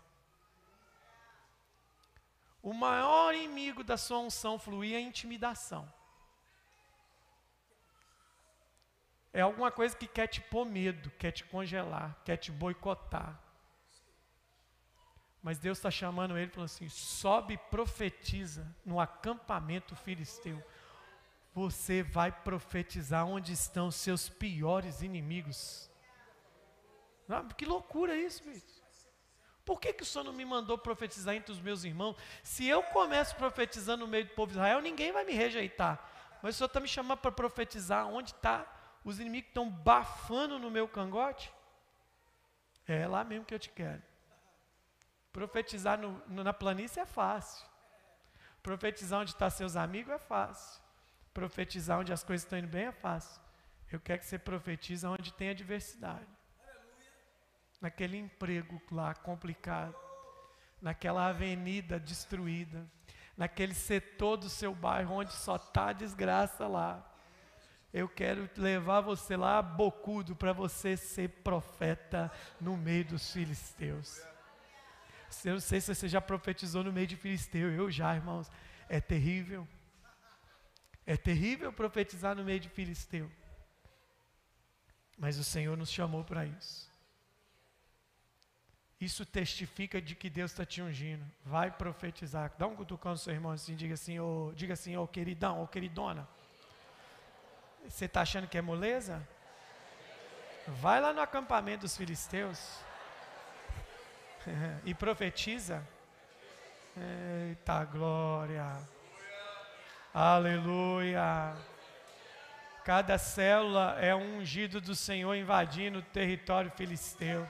O maior inimigo da sua unção fluir é a intimidação. É alguma coisa que quer te pôr medo, quer te congelar, quer te boicotar. Mas Deus está chamando ele falando assim: sobe e profetiza no acampamento filisteu você vai profetizar onde estão seus piores inimigos. Ah, que loucura isso, bicho. Por que, que o Senhor não me mandou profetizar entre os meus irmãos? Se eu começo profetizando no meio do povo de Israel, ninguém vai me rejeitar. Mas o Senhor está me chamando para profetizar onde está os inimigos que estão bafando no meu cangote? É lá mesmo que eu te quero. Profetizar no, no, na planície é fácil. Profetizar onde estão tá seus amigos é fácil. Profetizar onde as coisas estão indo bem é fácil. Eu quero que você profetize onde tem adversidade. Naquele emprego lá complicado, naquela avenida destruída, naquele setor do seu bairro onde só está desgraça lá. Eu quero levar você lá bocudo para você ser profeta no meio dos filisteus. Eu não sei se você já profetizou no meio de filisteu, eu já, irmãos. É terrível. É terrível profetizar no meio de filisteu. Mas o Senhor nos chamou para isso. Isso testifica de que Deus está te ungindo. Vai profetizar. Dá um cutucão no seu irmão assim, diga assim, oh, diga assim, ô queridão, ô queridona. Você está achando que é moleza? Vai lá no acampamento dos filisteus e profetiza. Eita glória! Aleluia. Cada célula é um ungido do Senhor invadindo o território filisteu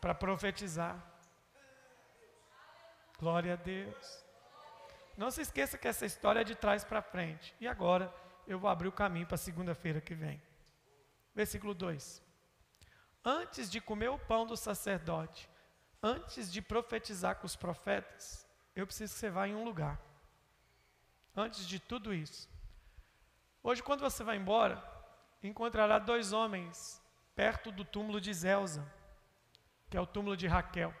para profetizar. Glória a Deus. Não se esqueça que essa história é de trás para frente. E agora eu vou abrir o caminho para segunda-feira que vem. Versículo 2. Antes de comer o pão do sacerdote, antes de profetizar com os profetas, eu preciso que você vá em um lugar antes de tudo isso. Hoje, quando você vai embora, encontrará dois homens perto do túmulo de Zelza, que é o túmulo de Raquel,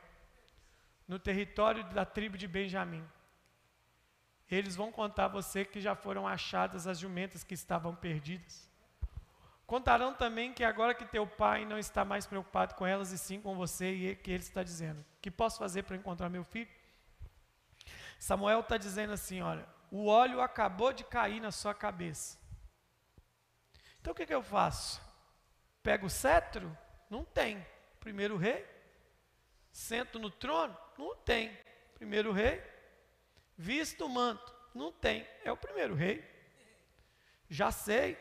no território da tribo de Benjamim. Eles vão contar a você que já foram achadas as jumentas que estavam perdidas. Contarão também que agora que teu pai não está mais preocupado com elas e sim com você, e que ele está dizendo: que posso fazer para encontrar meu filho? Samuel está dizendo assim: olha, o óleo acabou de cair na sua cabeça. Então o que, que eu faço? pego o cetro? Não tem. Primeiro rei. Sento no trono? Não tem. Primeiro rei. Visto o manto? Não tem. É o primeiro rei. Já sei.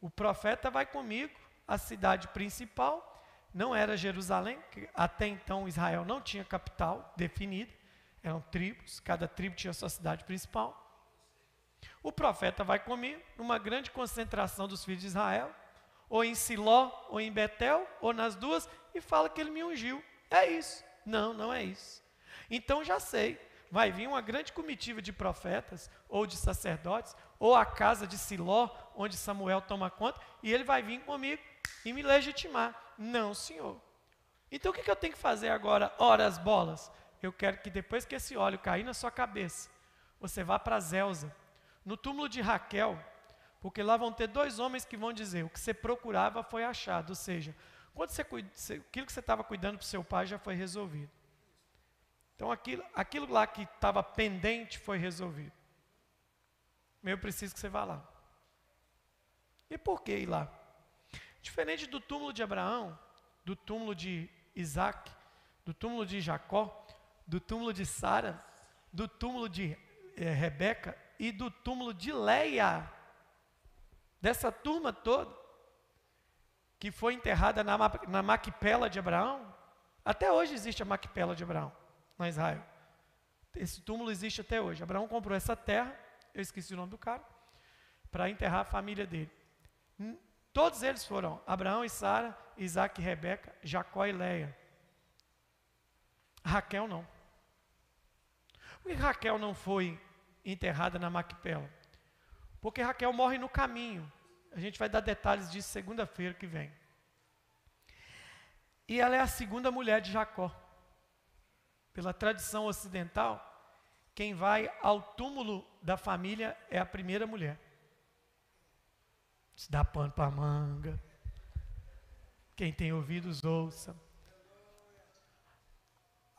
O profeta vai comigo. A cidade principal não era Jerusalém, que até então Israel não tinha capital definida, eram tribos, cada tribo tinha sua cidade principal. O profeta vai comigo numa grande concentração dos filhos de Israel, ou em Siló, ou em Betel, ou nas duas, e fala que ele me ungiu. É isso. Não, não é isso. Então já sei, vai vir uma grande comitiva de profetas, ou de sacerdotes, ou a casa de Siló, onde Samuel toma conta, e ele vai vir comigo e me legitimar. Não, senhor. Então o que, eu tenho que fazer agora? Ora as bolas. Eu quero que depois que esse óleo cair na sua cabeça, você vá para Zelza, no túmulo de Raquel, porque lá vão ter dois homens que vão dizer: o que você procurava foi achado. Ou seja, quando você, aquilo que você estava cuidando para o seu pai já foi resolvido. Então aquilo, aquilo lá que estava pendente foi resolvido. Eu preciso que você vá lá. E por que ir lá? Diferente do túmulo de Abraão, do túmulo de Isaac, do túmulo de Jacó, do túmulo de Sara, do túmulo de eh, Rebeca e do túmulo de Leia, dessa turma toda, que foi enterrada na, na Maquipela de Abraão, até hoje existe a Maquipela de Abraão, na Israel. Esse túmulo existe até hoje. Abraão comprou essa terra, eu esqueci o nome do cara, para enterrar a família dele. Todos eles foram Abraão e Sara, Isaac e Rebeca, Jacó e Leia. Raquel não. Por que Raquel não foi enterrada na Maquipela? Porque Raquel morre no caminho. A gente vai dar detalhes disso segunda-feira que vem. E ela é a segunda mulher de Jacó. Pela tradição ocidental, quem vai ao túmulo da família é a primeira mulher. Se dá pano para manga. Quem tem ouvidos, ouça.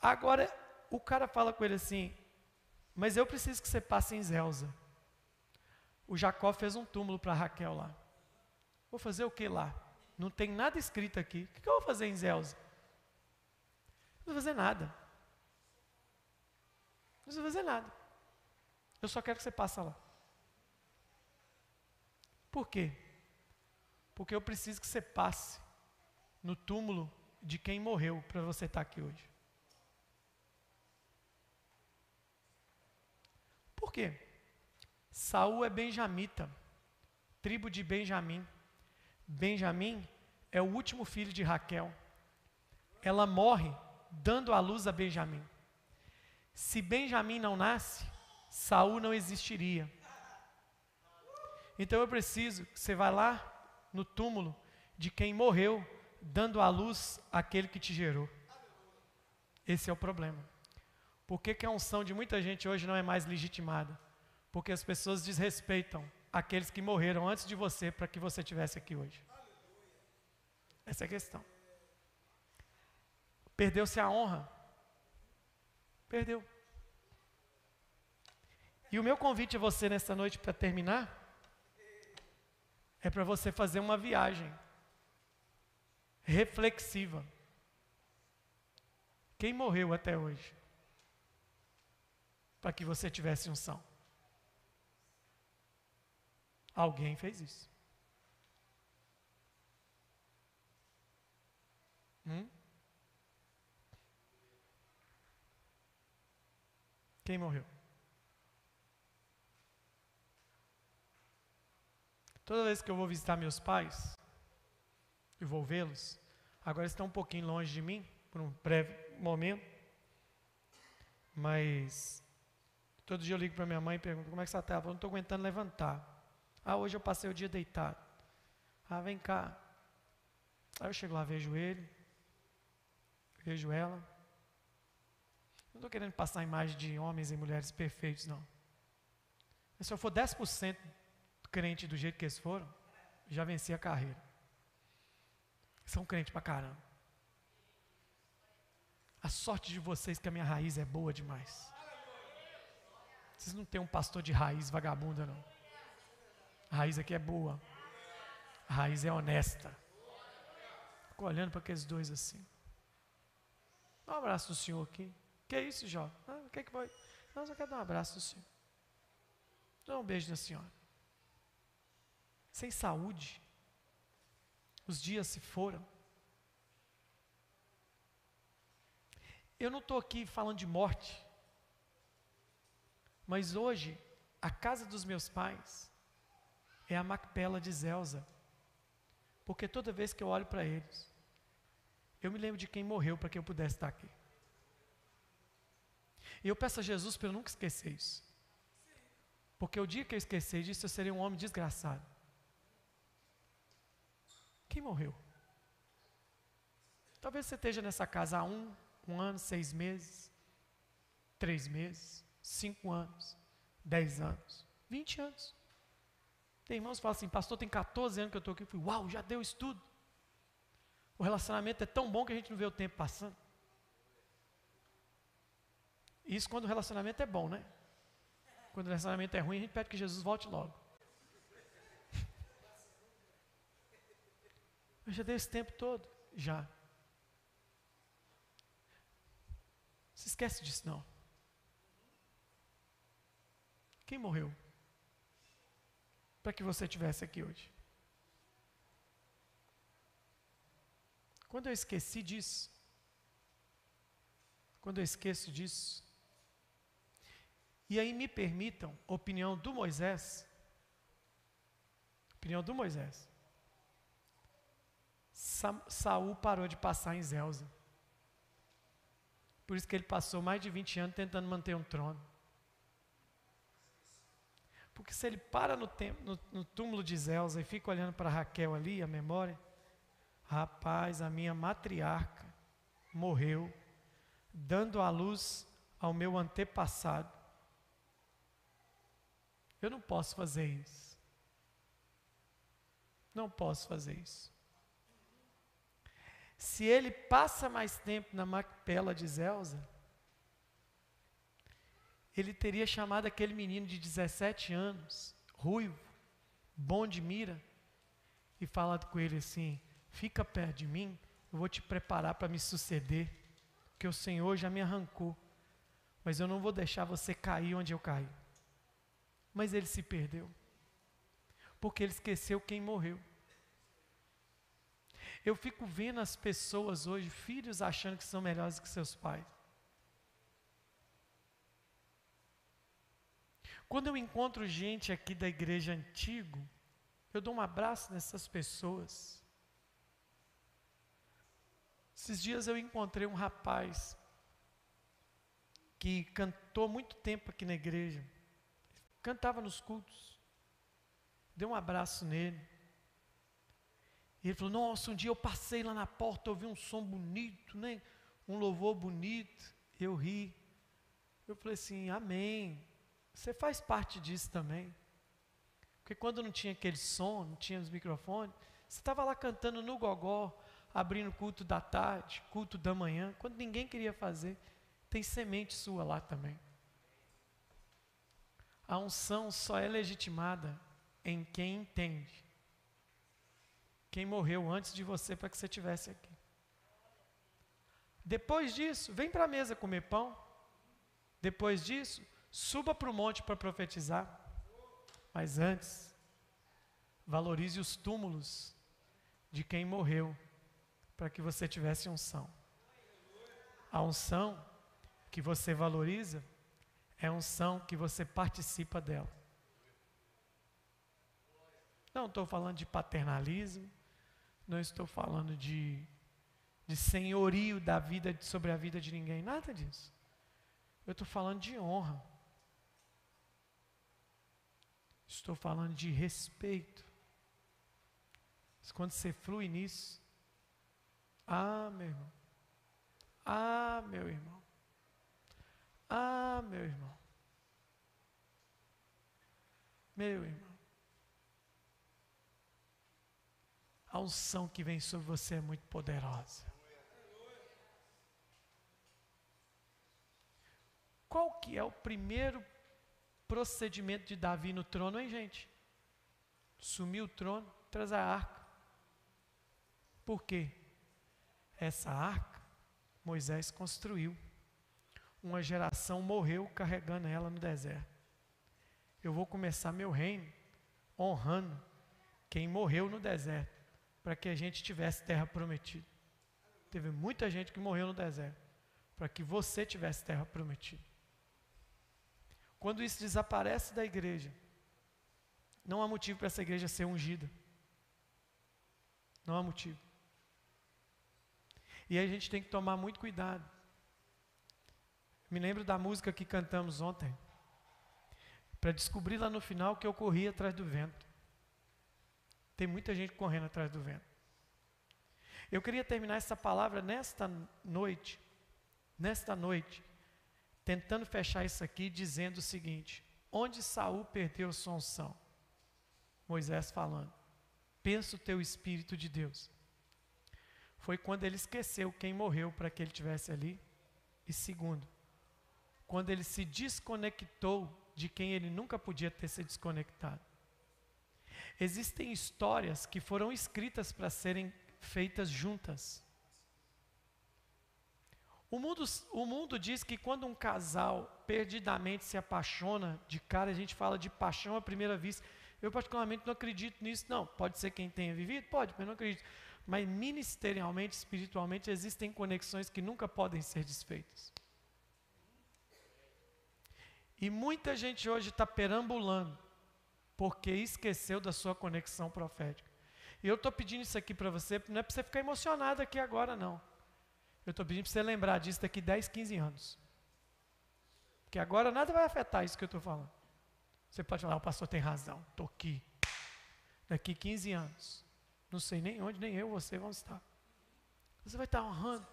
Agora, o cara fala com ele assim: Mas eu preciso que você passe em Zelza. O Jacó fez um túmulo para Raquel lá. Vou fazer o que lá? Não tem nada escrito aqui. O que eu vou fazer em Zelza? Não vou fazer nada. Não vou fazer nada. Eu só quero que você passe lá. Por quê? Porque eu preciso que você passe no túmulo de quem morreu para você estar tá aqui hoje. Por quê? Saul é benjamita, tribo de Benjamim. Benjamim é o último filho de Raquel. Ela morre dando à luz a Benjamim. Se Benjamim não nasce, Saul não existiria. Então eu preciso que você vá lá no túmulo de quem morreu, dando à luz aquele que te gerou. Esse é o problema. Por que, que a unção de muita gente hoje não é mais legitimada? Porque as pessoas desrespeitam aqueles que morreram antes de você para que você estivesse aqui hoje. Essa é a questão. Perdeu-se a honra. Perdeu. E o meu convite a você nessa noite para terminar é para você fazer uma viagem reflexiva. Quem morreu até hoje? Para que você tivesse unção. Alguém fez isso. Hum? Quem morreu? Toda vez que eu vou visitar meus pais e vou vê-los, agora estão um pouquinho longe de mim, por um breve momento, mas todo dia eu ligo para minha mãe e pergunto como é que você está? Eu não estou aguentando levantar. Ah, hoje eu passei o dia deitado. Ah, vem cá. Aí eu chego lá, vejo ele, vejo ela. Não estou querendo passar a imagem de homens e mulheres perfeitos, não. Mas se eu for 10% crente do jeito que eles foram, já venci a carreira. São crentes pra caramba. A sorte de vocês é que a minha raiz é boa demais. Vocês não têm um pastor de raiz vagabunda, não. A raiz aqui é boa. A raiz é honesta. Ficou olhando para aqueles dois assim. Dá um abraço do senhor aqui. Que é isso, Jó? Ah, que, é que foi? Não, só quero dar um abraço do senhor. Dá um beijo na senhora. Sem saúde. Os dias se foram. Eu não estou aqui falando de morte. Mas hoje, a casa dos meus pais é a Macpela de Zelza. Porque toda vez que eu olho para eles, eu me lembro de quem morreu para que eu pudesse estar aqui. E eu peço a Jesus para eu nunca esquecer isso. Porque o dia que eu esquecer disso, eu serei um homem desgraçado. Quem morreu? Talvez você esteja nessa casa há um, um ano, seis meses, três meses, cinco anos, dez anos, vinte anos. Tem irmãos que falam assim, pastor, tem 14 anos que eu estou aqui. Eu fui, uau, já deu isso tudo. O relacionamento é tão bom que a gente não vê o tempo passando. Isso quando o relacionamento é bom, né? Quando o relacionamento é ruim, a gente pede que Jesus volte logo. Eu já dei esse tempo todo? Já. Se esquece disso não. Quem morreu? Para que você estivesse aqui hoje. Quando eu esqueci disso, quando eu esqueço disso, e aí me permitam, opinião do Moisés, opinião do Moisés, Sa Saul parou de passar em Zelza. Por isso que ele passou mais de 20 anos tentando manter um trono. Porque se ele para no, no, no túmulo de Zelza e fica olhando para Raquel ali, a memória, rapaz, a minha matriarca morreu, dando a luz ao meu antepassado. Eu não posso fazer isso. Não posso fazer isso. Se ele passa mais tempo na Macpela de Zelza, ele teria chamado aquele menino de 17 anos, ruivo, bom de mira, e falado com ele assim: fica perto de mim, eu vou te preparar para me suceder, porque o Senhor já me arrancou, mas eu não vou deixar você cair onde eu caí. Mas ele se perdeu, porque ele esqueceu quem morreu. Eu fico vendo as pessoas hoje, filhos achando que são melhores que seus pais. Quando eu encontro gente aqui da igreja antigo, eu dou um abraço nessas pessoas. Esses dias eu encontrei um rapaz que cantou muito tempo aqui na igreja, cantava nos cultos. Dei um abraço nele. E ele falou: Nossa, um dia eu passei lá na porta, ouvi um som bonito, né? um louvor bonito. Eu ri. Eu falei assim: Amém. Você faz parte disso também. Porque quando não tinha aquele som, não tinha os microfones, você estava lá cantando no gogó, abrindo culto da tarde, culto da manhã, quando ninguém queria fazer. Tem semente sua lá também. A unção só é legitimada em quem entende quem morreu antes de você para que você estivesse aqui. Depois disso, vem para a mesa comer pão. Depois disso, suba para o monte para profetizar. Mas antes, valorize os túmulos de quem morreu para que você tivesse unção. A unção que você valoriza é unção que você participa dela. Não estou falando de paternalismo, não estou falando de, de senhorio da vida sobre a vida de ninguém, nada disso. Eu estou falando de honra. Estou falando de respeito. Mas quando você flui nisso, ah, meu irmão. Ah, meu irmão. Ah, meu irmão. Meu irmão. a unção que vem sobre você é muito poderosa. Qual que é o primeiro procedimento de Davi no trono, hein, gente? Sumiu o trono, traz a arca. Por quê? Essa arca, Moisés construiu. Uma geração morreu carregando ela no deserto. Eu vou começar meu reino honrando quem morreu no deserto, para que a gente tivesse terra prometida. Teve muita gente que morreu no deserto, para que você tivesse terra prometida. Quando isso desaparece da igreja, não há motivo para essa igreja ser ungida. Não há motivo. E a gente tem que tomar muito cuidado. Me lembro da música que cantamos ontem, para descobrir lá no final que eu corri atrás do vento. Tem muita gente correndo atrás do vento. Eu queria terminar essa palavra nesta noite, nesta noite, tentando fechar isso aqui dizendo o seguinte: onde Saul perdeu sua unção? Moisés falando. Pensa o teu espírito de Deus. Foi quando ele esqueceu quem morreu para que ele tivesse ali. E segundo, quando ele se desconectou de quem ele nunca podia ter se desconectado. Existem histórias que foram escritas para serem feitas juntas. O mundo, o mundo diz que quando um casal perdidamente se apaixona, de cara a gente fala de paixão à primeira vista. Eu, particularmente, não acredito nisso, não. Pode ser quem tenha vivido? Pode, mas não acredito. Mas ministerialmente, espiritualmente, existem conexões que nunca podem ser desfeitas. E muita gente hoje está perambulando, porque esqueceu da sua conexão profética. E eu estou pedindo isso aqui para você, não é para você ficar emocionado aqui agora, não. Eu estou pedindo para você lembrar disso daqui 10, 15 anos. Porque agora nada vai afetar isso que eu estou falando. Você pode falar, o pastor tem razão, estou aqui. Daqui 15 anos. Não sei nem onde, nem eu, você vamos estar. Você vai estar honrando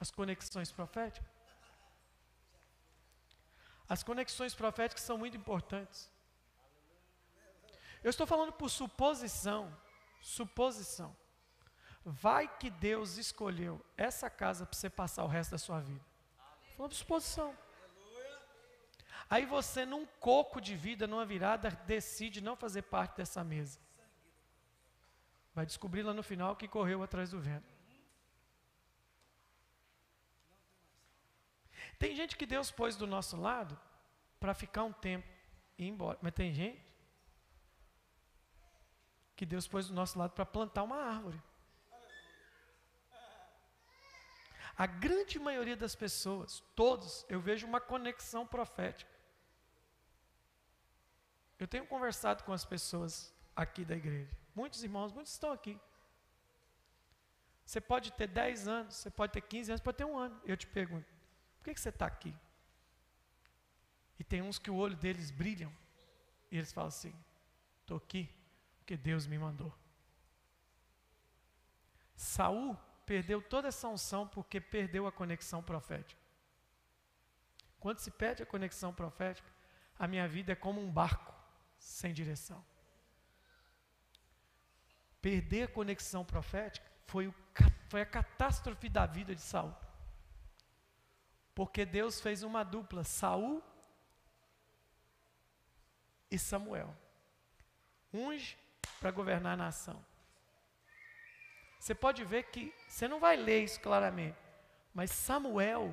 as conexões proféticas. As conexões proféticas são muito importantes. Eu estou falando por suposição. Suposição. Vai que Deus escolheu essa casa para você passar o resto da sua vida. Falando suposição. Aí você, num coco de vida, numa virada, decide não fazer parte dessa mesa. Vai descobrir lá no final que correu atrás do vento. Tem gente que Deus pôs do nosso lado para ficar um tempo e ir embora. Mas tem gente que Deus pôs do nosso lado para plantar uma árvore. A grande maioria das pessoas, todos, eu vejo uma conexão profética. Eu tenho conversado com as pessoas aqui da igreja. Muitos irmãos, muitos estão aqui. Você pode ter 10 anos, você pode ter 15 anos, pode ter um ano. Eu te pergunto, por que, que você está aqui? E tem uns que o olho deles brilham. E eles falam assim: estou aqui porque Deus me mandou. Saul perdeu toda essa unção porque perdeu a conexão profética. Quando se perde a conexão profética, a minha vida é como um barco sem direção. Perder a conexão profética foi, o, foi a catástrofe da vida de Saul. Porque Deus fez uma dupla, Saul e Samuel. Unge para governar a nação. Você pode ver que você não vai ler isso claramente, mas Samuel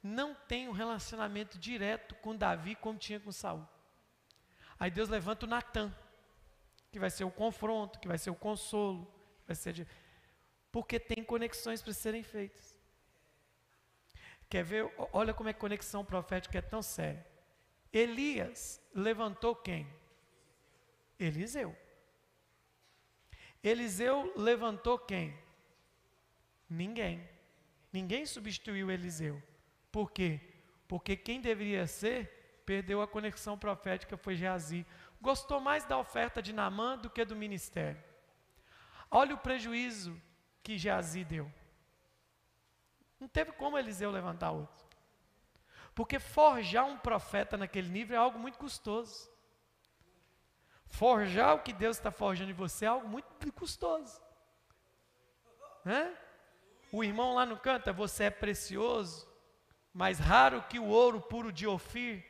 não tem um relacionamento direto com Davi como tinha com Saul. Aí Deus levanta o Natan, que vai ser o confronto, que vai ser o consolo, vai ser de... porque tem conexões para serem feitas. Quer ver? Olha como é que conexão profética é tão séria. Elias levantou quem? Eliseu. Eliseu levantou quem? Ninguém. Ninguém substituiu Eliseu. Por quê? Porque quem deveria ser, perdeu a conexão profética, foi Geazi. Gostou mais da oferta de Namã do que do ministério. Olha o prejuízo que Geazi deu. Não teve como Eliseu levantar outro. Porque forjar um profeta naquele nível é algo muito custoso. Forjar o que Deus está forjando em você é algo muito custoso. Né? O irmão lá no canto, você é precioso, mais raro que o ouro puro de Ofir.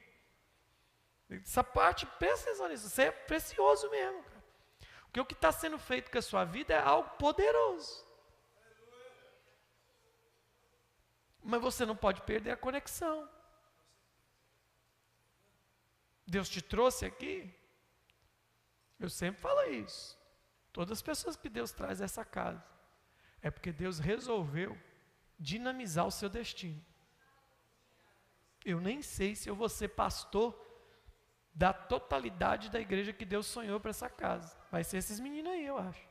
Essa parte, presta nisso, você é precioso mesmo. Cara. Porque o que está sendo feito com a sua vida é algo poderoso. Mas você não pode perder a conexão. Deus te trouxe aqui. Eu sempre falo isso. Todas as pessoas que Deus traz a essa casa é porque Deus resolveu dinamizar o seu destino. Eu nem sei se eu vou ser pastor da totalidade da igreja que Deus sonhou para essa casa. Vai ser esses meninos aí, eu acho.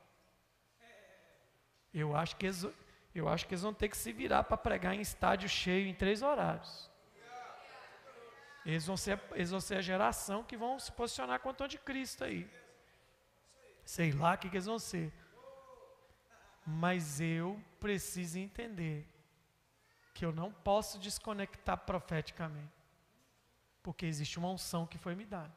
Eu acho que eles, eu acho que eles vão ter que se virar para pregar em estádio cheio em três horários. Eles vão, ser, eles vão ser a geração que vão se posicionar contra o Cristo aí. Sei lá o que, que eles vão ser. Mas eu preciso entender que eu não posso desconectar profeticamente. Porque existe uma unção que foi me dada.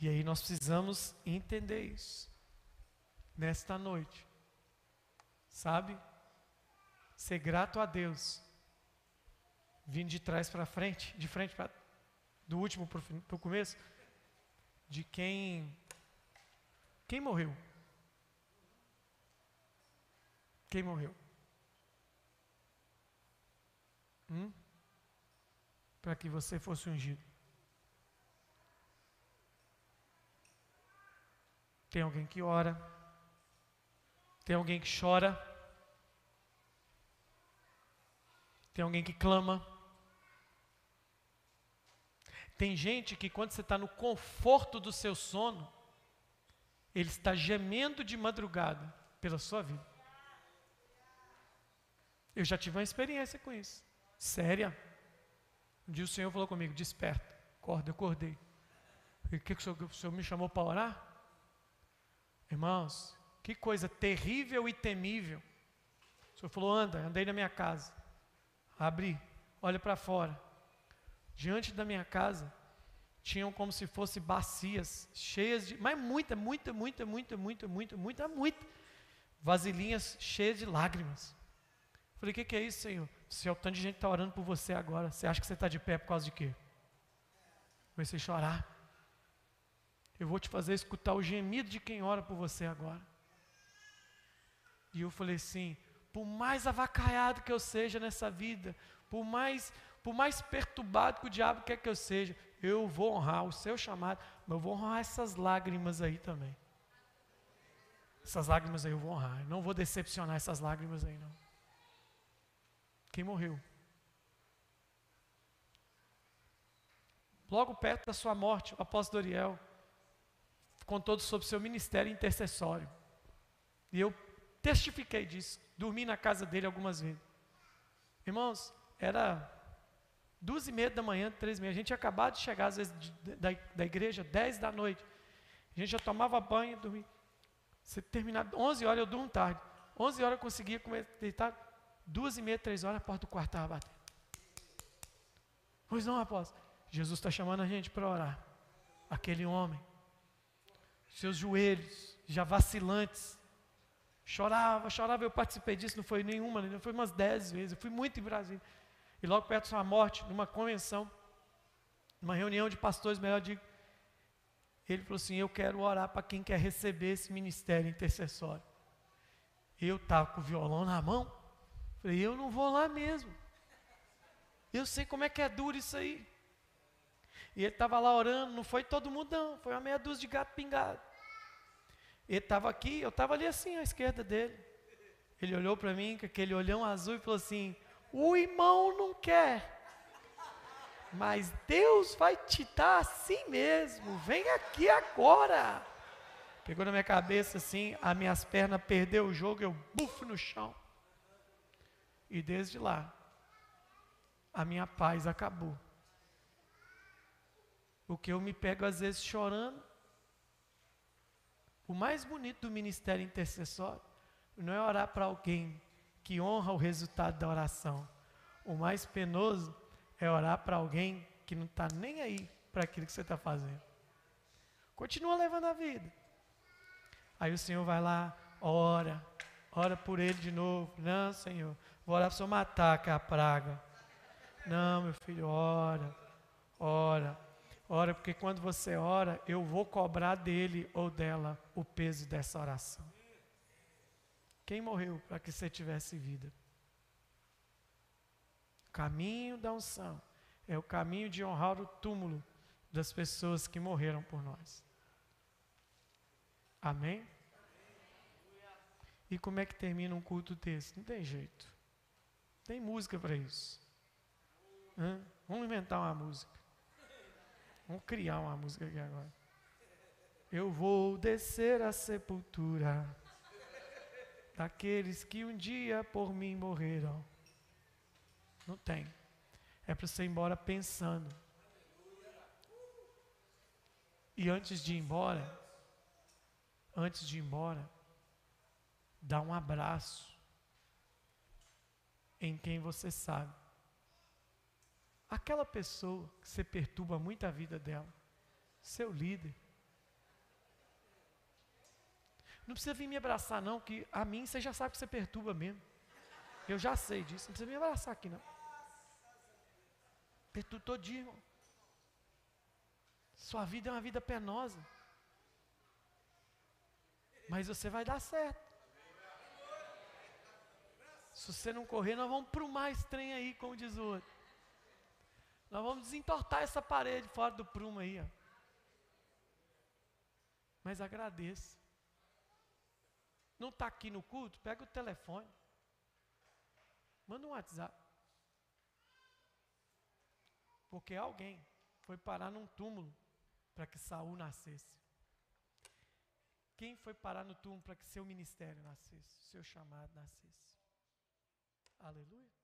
E aí nós precisamos entender isso. Nesta noite. Sabe? Ser grato a Deus. Vindo de trás para frente, de frente para do último para o começo, de quem quem morreu. Quem morreu? Hum? Para que você fosse ungido. Tem alguém que ora. Tem alguém que chora. Tem alguém que clama. Tem gente que, quando você está no conforto do seu sono, ele está gemendo de madrugada pela sua vida. Eu já tive uma experiência com isso. Séria. Um dia o Senhor falou comigo: desperta, acorda, eu acordei. E o que, que o senhor, o senhor me chamou para orar? Irmãos, que coisa terrível e temível. O Senhor falou: anda, andei na minha casa. Abri, olha para fora. Diante da minha casa tinham como se fosse bacias cheias de, mas muita, muita, muita, muita, muita, muita, muita, muita vasilhinhas cheias de lágrimas. Falei, o que, que, é isso, Senhor? Se é o tanto de gente está orando por você agora, você acha que você está de pé por causa de quê? Comecei a chorar. Eu vou te fazer escutar o gemido de quem ora por você agora. E eu falei assim: por mais avacaiado que eu seja nessa vida, por mais, por mais perturbado que o diabo quer que eu seja, eu vou honrar o seu chamado, mas eu vou honrar essas lágrimas aí também. Essas lágrimas aí eu vou honrar. Eu não vou decepcionar essas lágrimas aí, não. Quem morreu? Logo perto da sua morte, o apóstolo Doriel contou sobre seu ministério intercessório. E eu testifiquei disso. Dormi na casa dele algumas vezes. Irmãos, era duas e meia da manhã, três e meia. A gente tinha acabado de chegar, às vezes, de, da, da igreja, dez da noite. A gente já tomava banho, dormia. Você terminava, onze horas eu durmo tarde. Onze horas eu conseguia comer, deitar. Duas e meia, três horas, a porta do quarto estava batendo. Pois não, apóstolo. Jesus está chamando a gente para orar. Aquele homem. Seus joelhos, já vacilantes. Chorava, chorava. Eu participei disso, não foi nenhuma, não foi umas dez vezes. Eu fui muito em Brasília. E logo perto da sua morte, numa convenção, numa reunião de pastores, melhor digo, ele falou assim: Eu quero orar para quem quer receber esse ministério intercessório. Eu estava com o violão na mão, falei: Eu não vou lá mesmo. Eu sei como é que é duro isso aí. E ele estava lá orando, não foi todo mundo, não, foi uma meia dúzia de gato pingado. Ele estava aqui, eu estava ali assim, à esquerda dele. Ele olhou para mim com aquele olhão azul e falou assim: o irmão não quer. Mas Deus vai te dar assim mesmo. Vem aqui agora. Pegou na minha cabeça assim, as minhas pernas perdeu o jogo, eu bufo no chão. E desde lá, a minha paz acabou. O que eu me pego às vezes chorando. O mais bonito do ministério intercessório não é orar para alguém que honra o resultado da oração. O mais penoso é orar para alguém que não está nem aí para aquilo que você está fazendo. Continua levando a vida. Aí o Senhor vai lá, ora, ora por ele de novo. Não, Senhor, vou orar para o Senhor matar a praga. Não, meu filho, ora, ora, ora, porque quando você ora, eu vou cobrar dele ou dela o peso dessa oração. Quem morreu para que você tivesse vida? O caminho da unção é o caminho de honrar o túmulo das pessoas que morreram por nós. Amém? E como é que termina um culto desse? Não tem jeito. Tem música para isso. Hã? Vamos inventar uma música. Vamos criar uma música aqui agora. Eu vou descer à sepultura daqueles que um dia por mim morreram. Não tem. É para você ir embora pensando. E antes de ir embora, antes de ir embora, dá um abraço em quem você sabe. Aquela pessoa que você perturba muito a vida dela, seu líder. Não precisa vir me abraçar, não, que a mim você já sabe que você perturba mesmo. Eu já sei disso, não precisa me abraçar aqui, não. Perturba todinho, irmão. Sua vida é uma vida penosa. Mas você vai dar certo. Se você não correr, nós vamos para o mais trem aí, como diz o outro. Nós vamos desentortar essa parede fora do prumo aí. Ó. Mas agradeça. Não está aqui no culto? Pega o telefone. Manda um WhatsApp. Porque alguém foi parar num túmulo para que Saul nascesse. Quem foi parar no túmulo para que seu ministério nascesse, seu chamado nascesse? Aleluia.